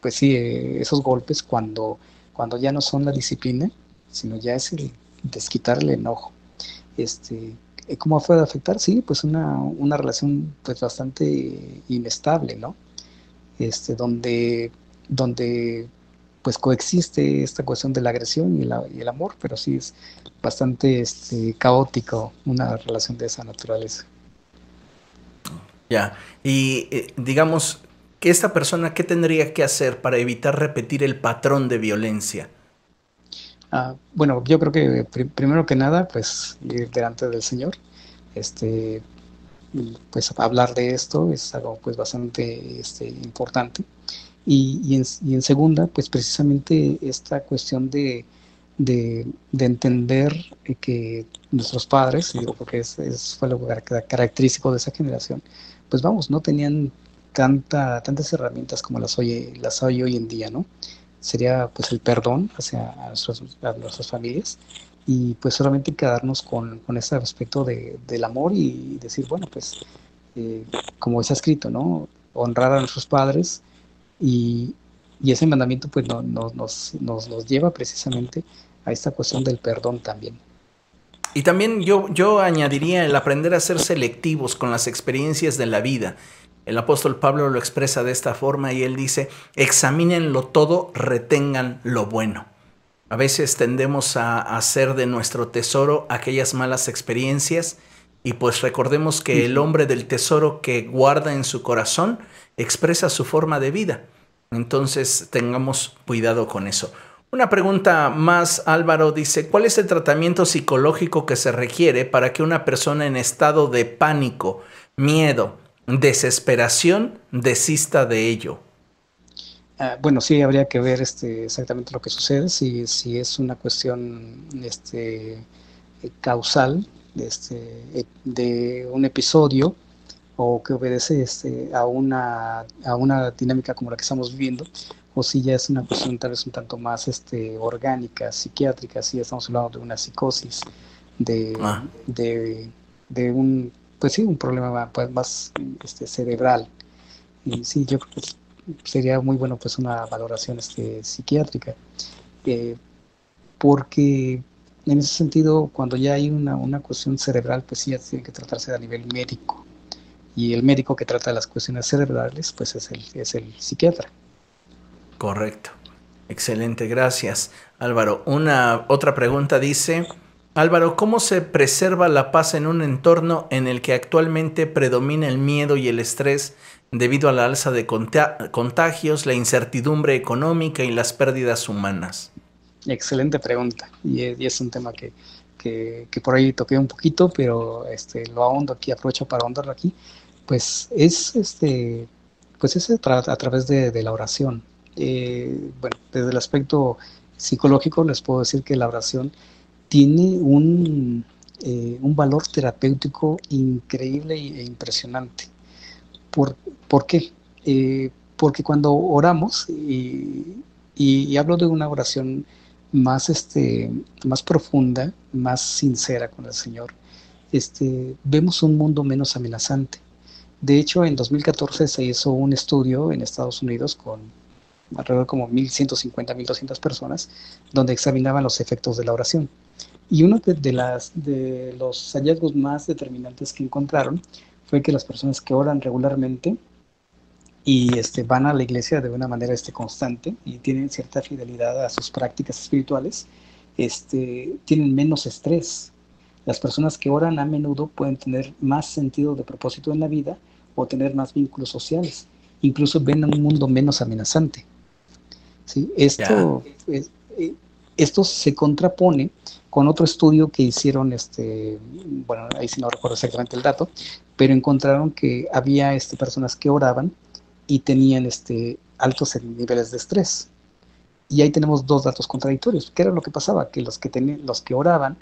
Pues sí, eh, esos golpes cuando, cuando ya no son la disciplina, sino ya es el desquitar el enojo. Este, ¿Cómo puede afectar? Sí, pues una, una relación pues bastante inestable, ¿no? Este, donde, donde pues coexiste esta cuestión de la agresión y el amor, pero sí es bastante este, caótico una relación de esa naturaleza. Ya, y eh, digamos, que esta persona, ¿qué tendría que hacer para evitar repetir el patrón de violencia? Ah, bueno, yo creo que primero que nada, pues ir delante del Señor, este, pues hablar de esto es algo pues bastante este, importante. Y, en, segunda, pues precisamente esta cuestión de, de, entender que nuestros padres, digo porque es, fue lo característico de esa generación, pues vamos, no tenían tanta, tantas herramientas como las, hoy, las hay hoy en día, ¿no? Sería pues el perdón hacia nuestras familias y pues solamente quedarnos con, con ese aspecto de, del amor y decir, bueno, pues eh, como está escrito, ¿no? Honrar a nuestros padres y, y ese mandamiento pues no, nos, nos, nos, lleva precisamente a esta cuestión del perdón también. Y también yo, yo añadiría el aprender a ser selectivos con las experiencias de la vida el apóstol Pablo lo expresa de esta forma y él dice, examínenlo todo, retengan lo bueno. A veces tendemos a hacer de nuestro tesoro aquellas malas experiencias y pues recordemos que el hombre del tesoro que guarda en su corazón expresa su forma de vida. Entonces tengamos cuidado con eso. Una pregunta más, Álvaro dice, ¿cuál es el tratamiento psicológico que se requiere para que una persona en estado de pánico, miedo, desesperación desista de ello? Ah, bueno, sí, habría que ver este, exactamente lo que sucede, si, si es una cuestión este, causal este, de un episodio o que obedece este, a, una, a una dinámica como la que estamos viviendo, o si ya es una cuestión tal vez un tanto más este, orgánica, psiquiátrica, si estamos hablando de una psicosis, de, ah. de, de un pues sí, un problema pues, más este, cerebral. Y sí, yo creo que sería muy bueno pues una valoración este, psiquiátrica. Eh, porque en ese sentido, cuando ya hay una, una cuestión cerebral, pues sí, ya tiene que tratarse a nivel médico. Y el médico que trata las cuestiones cerebrales, pues es el, es el psiquiatra. Correcto. Excelente, gracias. Álvaro, una otra pregunta dice, Álvaro, ¿cómo se preserva la paz en un entorno en el que actualmente predomina el miedo y el estrés debido a la alza de contagios, la incertidumbre económica y las pérdidas humanas? Excelente pregunta. Y es un tema que, por ahí toqué un poquito, pero este, lo ahondo aquí, aprovecho para ahondarlo aquí. Pues es este, pues es a, través de, la oración. Eh, bueno, desde el aspecto psicológico les puedo decir que la oración tiene un, eh, un valor terapéutico increíble e impresionante. ¿Por, ¿por qué? Eh, porque cuando oramos, y, hablo de una oración más, este, más profunda, más sincera con el Señor, este, vemos un mundo menos amenazante. De hecho, en 2014 se hizo un estudio en Estados Unidos con alrededor como 1.150, 1.200 personas, donde examinaban los efectos de la oración. Y uno de, las, de los hallazgos más determinantes que encontraron fue que las personas que oran regularmente y este, van a la iglesia de una manera este, constante y tienen cierta fidelidad a sus prácticas espirituales, este, tienen menos estrés. Las personas que oran a menudo pueden tener más sentido de propósito en la vida o tener más vínculos sociales. Incluso ven un mundo menos amenazante. ¿Sí? Esto, eh, esto se contrapone con otro estudio que hicieron, este, bueno, ahí sí no recuerdo exactamente el dato, pero encontraron que había este, personas que oraban y tenían este, altos niveles de estrés. Y ahí tenemos dos datos contradictorios. ¿Qué era lo que pasaba? Que los que, tenían, los que oraban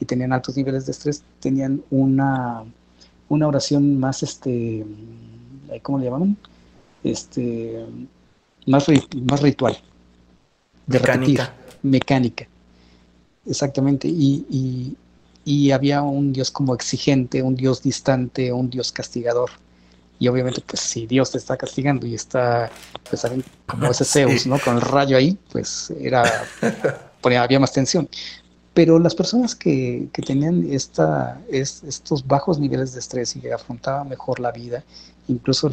y tenían altos niveles de estrés tenían una, una oración más, este, ¿cómo le llaman? Este, más, más ritual. De mecánica. mecánica. Exactamente. Y, y había un Dios como exigente, un Dios distante, un Dios castigador. Y obviamente, pues si Dios te está castigando y está, pues como ese Zeus, ¿no? Con el rayo ahí, pues era, había más tensión. Pero las personas que, que tenían esta, estos bajos niveles de estrés y que afrontaban mejor la vida, incluso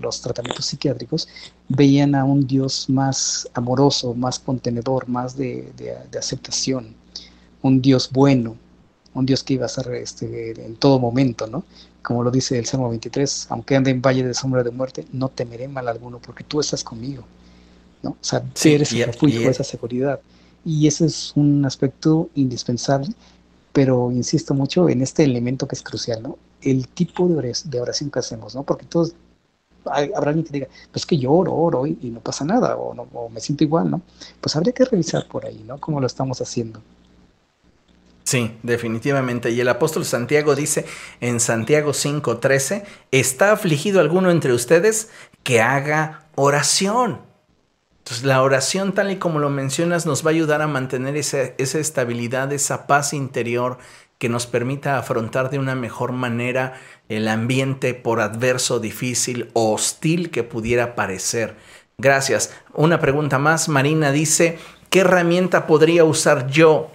los tratamientos psiquiátricos, veían a un Dios más amoroso, más contenedor, más de, de aceptación, un Dios bueno, un Dios que iba a ser este, en todo momento, ¿no? Como lo dice el Salmo 23, aunque ande en valle de sombra de muerte, no temeré mal alguno, porque tú estás conmigo, ¿no? O sea, eres el refugio, esa seguridad. Y ese es un aspecto indispensable, pero insisto mucho en este elemento que es crucial, ¿no? El tipo de oración, que hacemos, ¿no? Porque todos habrá alguien que diga, pues que yo oro, oro y, no pasa nada, o, no, o me siento igual, ¿no? Pues habría que revisar por ahí, ¿no? Cómo lo estamos haciendo. Sí, definitivamente. Y el apóstol Santiago dice en Santiago 5:13, ¿está afligido alguno entre ustedes que haga oración? Entonces la oración tal y como lo mencionas nos va a ayudar a mantener esa, esa estabilidad, esa paz interior que nos permita afrontar de una mejor manera el ambiente por adverso, difícil o hostil que pudiera parecer. Gracias. Una pregunta más. Marina dice, ¿qué herramienta podría usar yo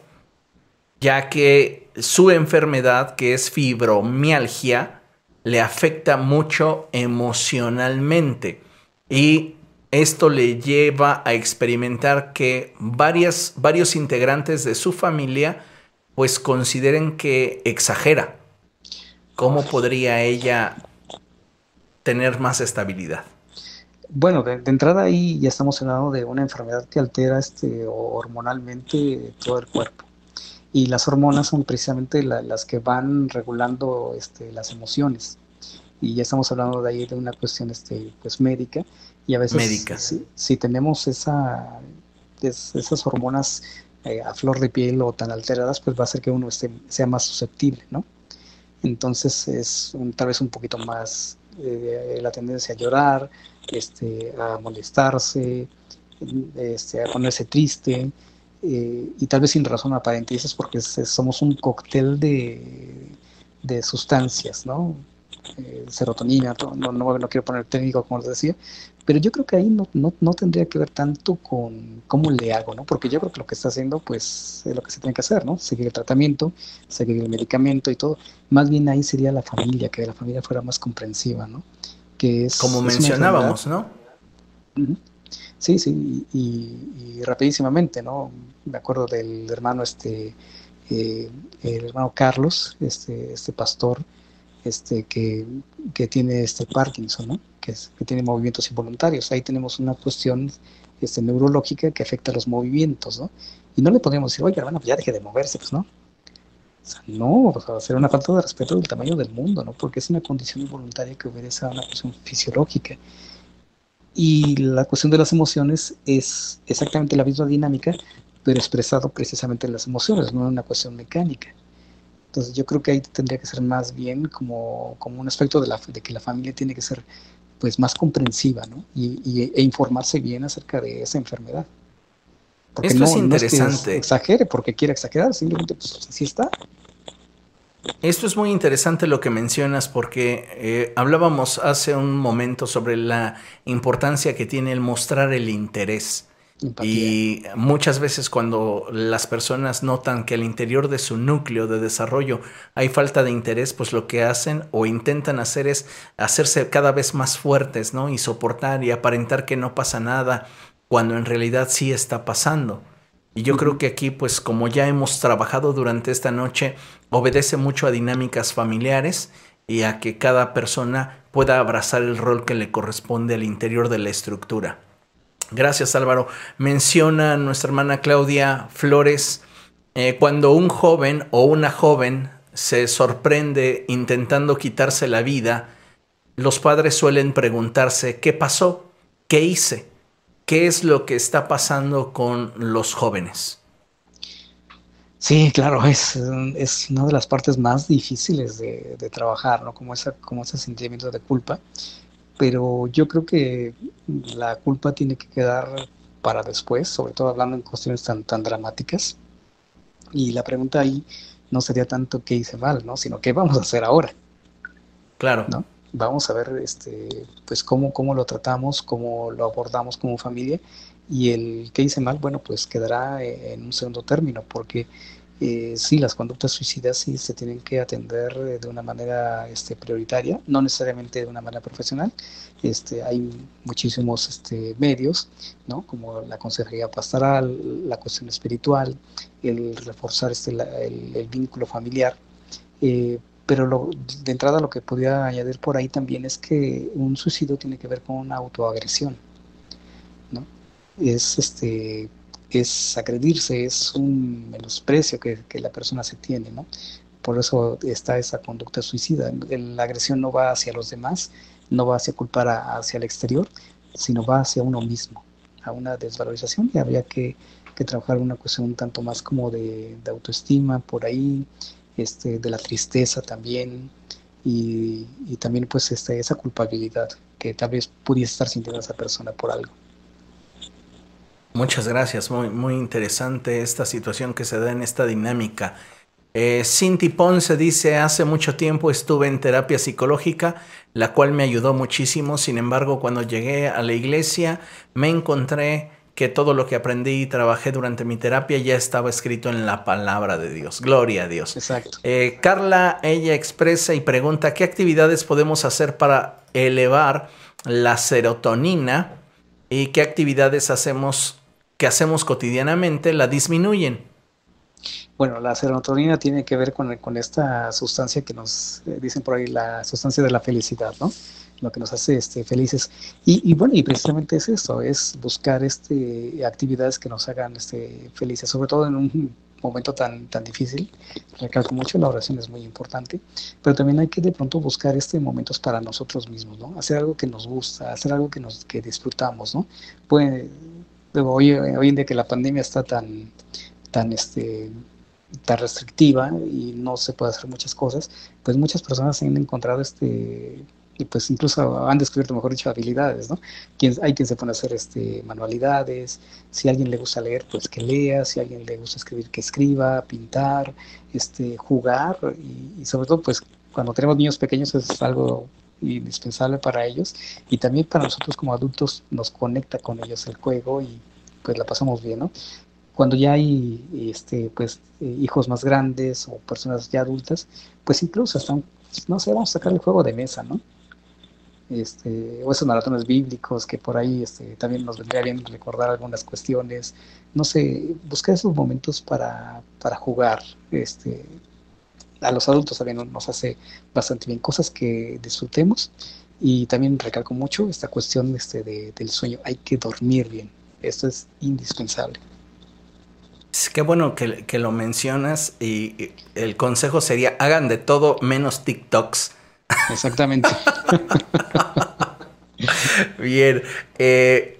ya que su enfermedad, que es fibromialgia, le afecta mucho emocionalmente y esto le lleva a experimentar que varias, varios integrantes de su familia pues consideren que exagera. ¿Cómo podría ella tener más estabilidad? Bueno, de, entrada ahí ya estamos hablando de una enfermedad que altera este, hormonalmente todo el cuerpo y las hormonas son precisamente las que van regulando este, las emociones. Y ya estamos hablando de ahí de una cuestión este, pues médica y a veces. Si, tenemos esa, esas hormonas eh, a flor de piel o tan alteradas, pues va a hacer que uno esté, sea más susceptible, ¿no? Entonces es tal vez un poquito más eh, la tendencia a llorar, este, a molestarse, este, a ponerse triste, eh, y tal vez sin razón aparente, y eso es porque somos un cóctel de, de sustancias, ¿no? Eh, serotonina, no, no, no, quiero poner técnico como les decía, pero yo creo que ahí no, no, no, tendría que ver tanto con cómo le hago, ¿no? Porque yo creo que lo que está haciendo, pues, es lo que se tiene que hacer, ¿no? Seguir el tratamiento, seguir el medicamento y todo. Más bien ahí sería la familia, que la familia fuera más comprensiva, ¿no? Que es... Como mencionábamos, ¿no? Sí, sí, y, rapidísimamente, ¿no? Me acuerdo del hermano, este, eh, el hermano Carlos, este, este pastor, este, que, tiene este Parkinson, ¿no? Que, que, tiene movimientos involuntarios. Ahí tenemos una cuestión este, neurológica que afecta los movimientos, ¿no? Y no le podemos decir, oye, hermano, ya deje de moverse, pues, ¿no? no, o sea, sería una falta de respeto del tamaño del mundo, ¿no? Porque es una condición involuntaria que obedece a una cuestión fisiológica. Y la cuestión de las emociones es exactamente la misma dinámica, pero expresado precisamente en las emociones, no en una cuestión mecánica. Entonces yo creo que ahí tendría que ser más bien como, como un aspecto de, la, de que la familia tiene que ser pues más comprensiva, ¿no? Y, e informarse bien acerca de esa enfermedad. Esto es interesante. exagere porque quiere exagerar, simplemente pues así está. Esto es muy interesante lo que mencionas porque eh, hablábamos hace un momento sobre la importancia que tiene el mostrar el interés. Y muchas veces cuando las personas notan que al interior de su núcleo de desarrollo hay falta de interés, pues lo que hacen o intentan hacer es hacerse cada vez más fuertes, ¿no? Y soportar y aparentar que no pasa nada, cuando en realidad sí está pasando. Y yo creo que aquí, pues como ya hemos trabajado durante esta noche, obedece mucho a dinámicas familiares y a que cada persona pueda abrazar el rol que le corresponde al interior de la estructura. Gracias Álvaro. Menciona nuestra hermana Claudia Flores, eh, cuando un joven o una joven se sorprende intentando quitarse la vida, los padres suelen preguntarse, ¿qué pasó? ¿Qué hice? ¿Qué es lo que está pasando con los jóvenes? Sí, claro, es, es una de las partes más difíciles de, trabajar, ¿no? Como, esa, como ese sentimiento de culpa. Pero yo creo que la culpa tiene que quedar para después, sobre todo hablando en cuestiones tan, tan dramáticas. Y la pregunta ahí no sería tanto qué hice mal, ¿no? Sino qué vamos a hacer ahora. Claro. ¿no? vamos a ver este, pues cómo, cómo lo tratamos, cómo lo abordamos como familia y el que hice mal, bueno, pues quedará en un segundo término, porque eh, sí, las conductas suicidas sí se tienen que atender de una manera este, prioritaria, no necesariamente de una manera profesional. Este, hay muchísimos este, medios, ¿no? como la consejería pastoral, la cuestión espiritual, el reforzar este, el, vínculo familiar. Eh, pero de entrada lo que podría añadir por ahí también es que un suicidio tiene que ver con una autoagresión, ¿no? Es, este, es agredirse, es un menosprecio que, que la persona se tiene, ¿no? Por eso está esa conducta suicida. La agresión no va hacia los demás, no va hacia culpar hacia el exterior, sino va hacia uno mismo, a una desvalorización y habría que, que trabajar una cuestión un tanto más como de, de autoestima por ahí, este, de la tristeza también y, también pues este, esa culpabilidad que tal vez pudiese estar sintiendo esa persona por algo. Muchas gracias, muy, muy interesante esta situación que se da en esta dinámica. Eh, Cinti Ponce dice, hace mucho tiempo estuve en terapia psicológica, la cual me ayudó muchísimo, sin embargo cuando llegué a la iglesia me encontré que todo lo que aprendí y trabajé durante mi terapia ya estaba escrito en la palabra de Dios. Gloria a Dios. Exacto. Eh, Carla, ella expresa y pregunta, ¿qué actividades podemos hacer para elevar la serotonina y qué actividades hacemos que hacemos cotidianamente la disminuyen? Bueno, la serotonina tiene que ver con, con esta sustancia que nos eh, dicen por ahí, la sustancia de la felicidad, ¿no? lo que nos hace este, felices. Y, bueno, y precisamente es eso, es buscar este, actividades que nos hagan este, felices, sobre todo en un momento tan, tan difícil. Recalco mucho, la oración es muy importante, pero también hay que de pronto buscar este momentos para nosotros mismos, ¿no? Hacer algo que nos gusta, hacer algo que, nos, que disfrutamos, ¿no? Hoy, hoy en día que la pandemia está tan, tan, este, tan restrictiva y no se puede hacer muchas cosas, pues muchas personas han encontrado este y pues incluso han descubierto, mejor dicho, habilidades, ¿no? hay quien se pone a hacer este, manualidades, si a alguien le gusta leer, pues que lea, si a alguien le gusta escribir, que escriba, pintar, este, jugar y, sobre todo, pues cuando tenemos niños pequeños es algo indispensable para ellos y también para nosotros como adultos nos conecta con ellos el juego y pues la pasamos bien, ¿no? Cuando ya hay este, pues, eh, hijos más grandes o personas ya adultas, pues incluso están, no sé, vamos a sacar el juego de mesa, ¿no? este, o esos maratones bíblicos que por ahí este, también nos vendría bien recordar algunas cuestiones, no sé, buscar esos momentos para, para jugar, este, a los adultos también nos hace bastante bien, cosas que disfrutemos y también recalco mucho esta cuestión este, de, del sueño, hay que dormir bien, esto es indispensable. qué bueno que, que, lo mencionas y el consejo sería hagan de todo menos TikToks. Exactamente. Bien. Eh,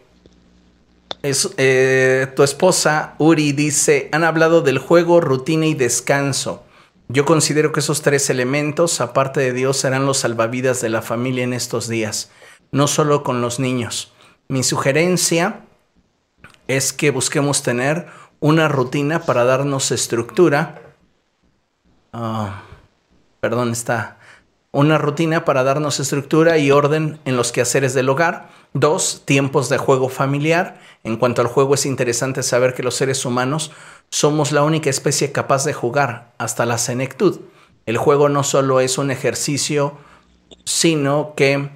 eh, tu esposa, Uri, dice, han hablado del juego, rutina y descanso. Yo considero que esos tres elementos, aparte de Dios, serán los salvavidas de la familia en estos días, no solo con los niños. Mi sugerencia es que busquemos tener una rutina para darnos estructura. Ah, perdón, está. Una rutina para darnos estructura y orden en los quehaceres del hogar. Dos, tiempos de juego familiar. En cuanto al juego es interesante saber que los seres humanos somos la única especie capaz de jugar hasta la senectud. El juego no solo es un ejercicio, sino que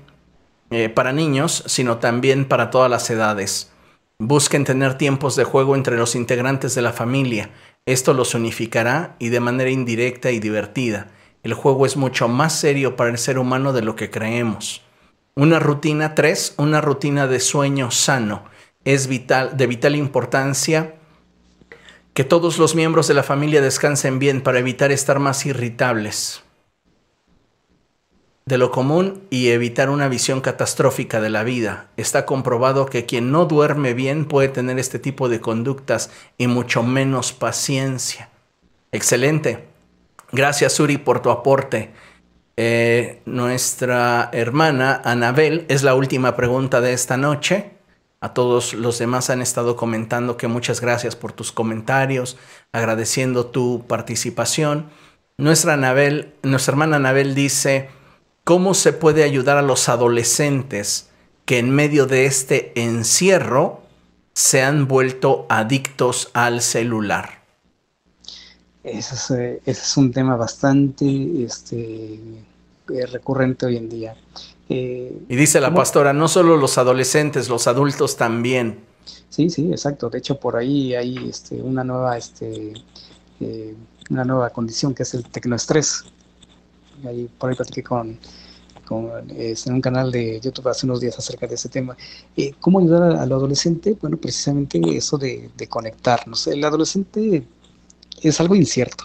eh, para niños, sino también para todas las edades. Busquen tener tiempos de juego entre los integrantes de la familia. Esto los unificará y de manera indirecta y divertida. El juego es mucho más serio para el ser humano de lo que creemos. Una rutina 3, una rutina de sueño sano. Es vital, de vital importancia que todos los miembros de la familia descansen bien para evitar estar más irritables de lo común y evitar una visión catastrófica de la vida. Está comprobado que quien no duerme bien puede tener este tipo de conductas y mucho menos paciencia. Excelente. Gracias, Uri, por tu aporte. Eh, nuestra hermana Anabel es la última pregunta de esta noche. A todos los demás han estado comentando que muchas gracias por tus comentarios, agradeciendo tu participación. Nuestra, Anabel, nuestra hermana Anabel dice, ¿cómo se puede ayudar a los adolescentes que en medio de este encierro se han vuelto adictos al celular? Ese es, un tema bastante este, eh, recurrente hoy en día. Eh, y dice la pastora, no solo los adolescentes, los adultos también. Sí, sí, exacto. De hecho, por ahí hay este, una nueva, este, eh, una nueva condición que es el tecnoestrés. Ahí, por ahí platiqué con, este, en un canal de YouTube hace unos días acerca de ese tema. Eh, ¿Cómo ayudar al adolescente? Bueno, precisamente eso de, de conectarnos. El adolescente es algo incierto.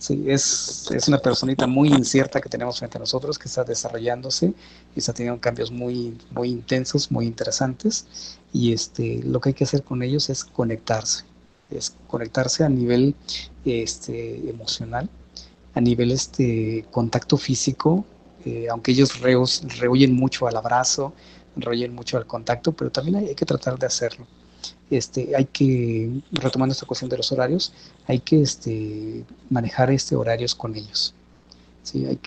Sí, es, es, una personita muy incierta que tenemos frente a nosotros, que está desarrollándose y está teniendo cambios muy, muy intensos, muy interesantes. Y este, lo que hay que hacer con ellos es conectarse, es conectarse a nivel este, emocional, a nivel este, contacto físico, eh, aunque ellos rehuyen mucho al abrazo, rehuyen mucho al contacto, pero también hay que tratar de hacerlo este, hay que, retomando esta cuestión de los horarios, hay que este, manejar este, horarios con ellos. ¿sí? Hay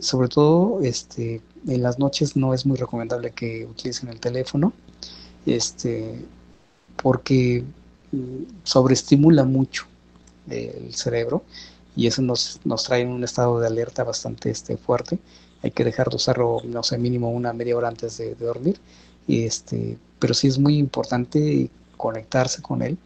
sobre todo este, en las noches no es muy recomendable que utilicen el teléfono este, porque mm, sobreestimula mucho el cerebro y eso nos, nos trae en un estado de alerta bastante este, fuerte. Hay que dejar de usarlo, no sé, mínimo una media hora antes de, de dormir. Y este, pero sí es muy importante conectarse con él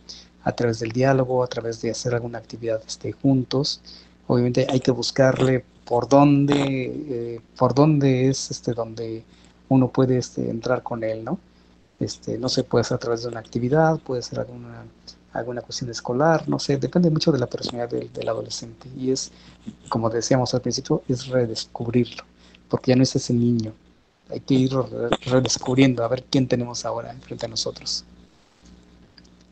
a través del diálogo, a través de hacer alguna actividad este, juntos. Obviamente hay que buscarle por dónde, eh, por dónde es este, donde uno puede este, entrar con él, ¿no? Este, no sé, puede ser a través de una actividad, puede ser alguna, alguna cuestión escolar, no sé, depende mucho de la personalidad del, del adolescente. Y es, como decíamos al principio, es redescubrirlo, porque ya no es ese niño, hay que ir redescubriendo a ver quién tenemos ahora frente a nosotros.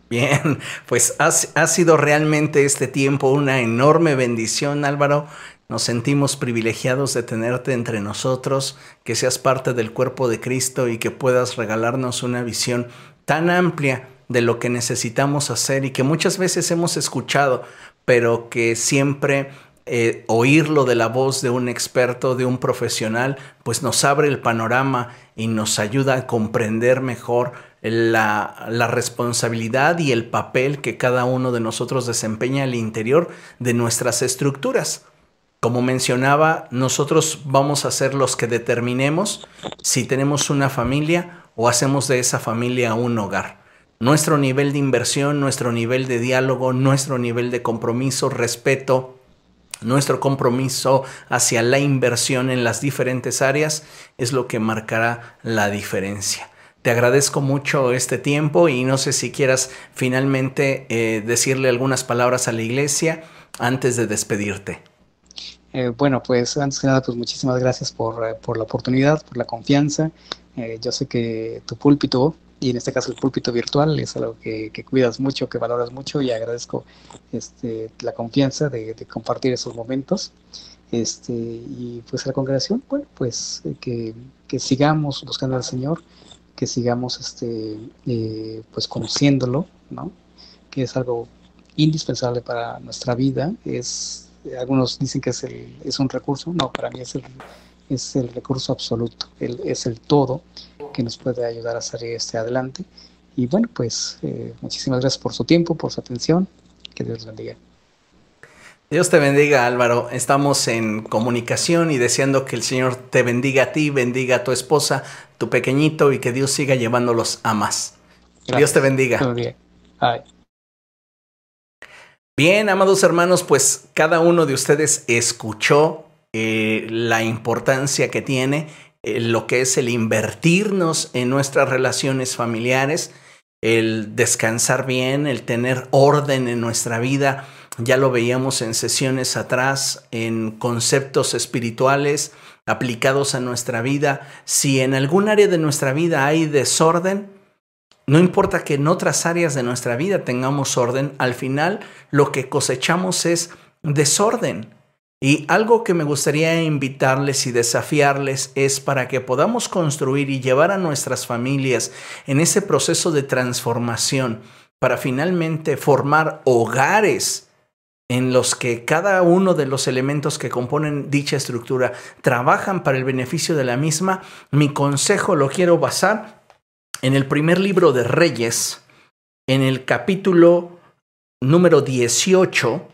Bien, pues ha, ha, sido realmente este tiempo una enorme bendición, Álvaro. Nos sentimos privilegiados de tenerte entre nosotros, que seas parte del cuerpo de Cristo y que puedas regalarnos una visión tan amplia de lo que necesitamos hacer y que muchas veces hemos escuchado, pero que siempre eh, oírlo de la voz de un experto, de un profesional, pues nos abre el panorama y nos ayuda a comprender mejor la, la, responsabilidad y el papel que cada uno de nosotros desempeña al interior de nuestras estructuras. Como mencionaba, nosotros vamos a ser los que determinemos si tenemos una familia o hacemos de esa familia un hogar. Nuestro nivel de inversión, nuestro nivel de diálogo, nuestro nivel de compromiso, respeto, nuestro compromiso hacia la inversión en las diferentes áreas es lo que marcará la diferencia. Te agradezco mucho este tiempo y no sé si quieras finalmente eh, decirle algunas palabras a la iglesia antes de despedirte. Eh, bueno, pues antes que nada, pues muchísimas gracias por, eh, por la oportunidad, por la confianza. yo sé que tu púlpito, y en este caso el púlpito virtual, es algo que, cuidas mucho, que valoras mucho y agradezco este, la confianza de, compartir esos momentos. Este, y pues a la congregación, bueno, pues que, que sigamos buscando al Señor, que sigamos este, eh, pues conociéndolo, ¿no? que es algo indispensable para nuestra vida. Es, algunos dicen que es, el, es un recurso, no, para mí es el, es el recurso absoluto, el, es el todo que nos puede ayudar a salir este adelante. Y bueno, pues eh, muchísimas gracias por su tiempo, por su atención. Que Dios bendiga. Dios te bendiga Álvaro, estamos en comunicación y deseando que el Señor te bendiga a ti, bendiga a tu esposa, tu pequeñito y que Dios siga llevándolos a más. Dios te bendiga. Bien, amados hermanos, pues cada uno de ustedes escuchó eh, la importancia que tiene eh, lo que es el invertirnos en nuestras relaciones familiares, el descansar bien, el tener orden en nuestra vida ya lo veíamos en sesiones atrás, en conceptos espirituales aplicados a nuestra vida. Si en algún área de nuestra vida hay desorden, no importa que en otras áreas de nuestra vida tengamos orden, al final lo que cosechamos es desorden. Y algo que me gustaría invitarles y desafiarles es para que podamos construir y llevar a nuestras familias en ese proceso de transformación, para finalmente formar hogares en los que cada uno de los elementos que componen dicha estructura trabajan para el beneficio de la misma, mi consejo lo quiero basar en el primer libro de Reyes, en el capítulo número 18,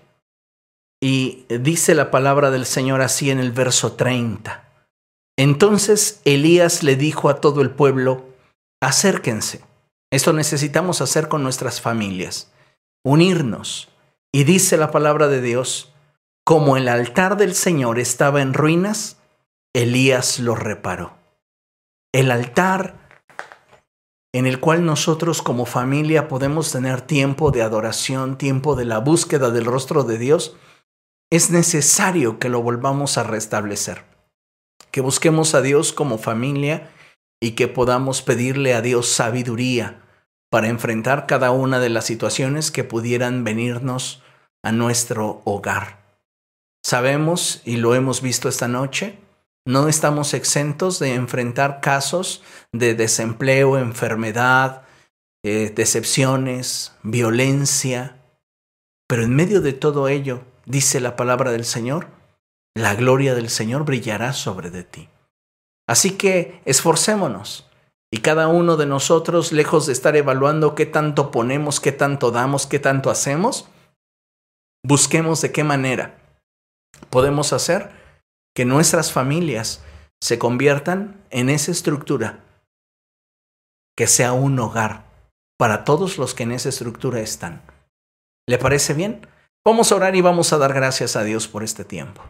y dice la palabra del Señor así en el verso 30. Entonces Elías le dijo a todo el pueblo, acérquense. Esto necesitamos hacer con nuestras familias, unirnos y dice la palabra de Dios, como el altar del Señor estaba en ruinas, Elías lo reparó. El altar en el cual nosotros como familia podemos tener tiempo de adoración, tiempo de la búsqueda del rostro de Dios, es necesario que lo volvamos a restablecer. Que busquemos a Dios como familia y que podamos pedirle a Dios sabiduría para enfrentar cada una de las situaciones que pudieran venirnos a nuestro hogar. Sabemos, y lo hemos visto esta noche, no estamos exentos de enfrentar casos de desempleo, enfermedad, eh, decepciones, violencia, pero en medio de todo ello, dice la palabra del Señor, la gloria del Señor brillará sobre de ti. Así que esforcémonos y cada uno de nosotros, lejos de estar evaluando qué tanto ponemos, qué tanto damos, qué tanto hacemos, busquemos de qué manera podemos hacer que nuestras familias se conviertan en esa estructura que sea un hogar para todos los que en esa estructura están. ¿Le parece bien? Vamos a orar y vamos a dar gracias a Dios por este tiempo.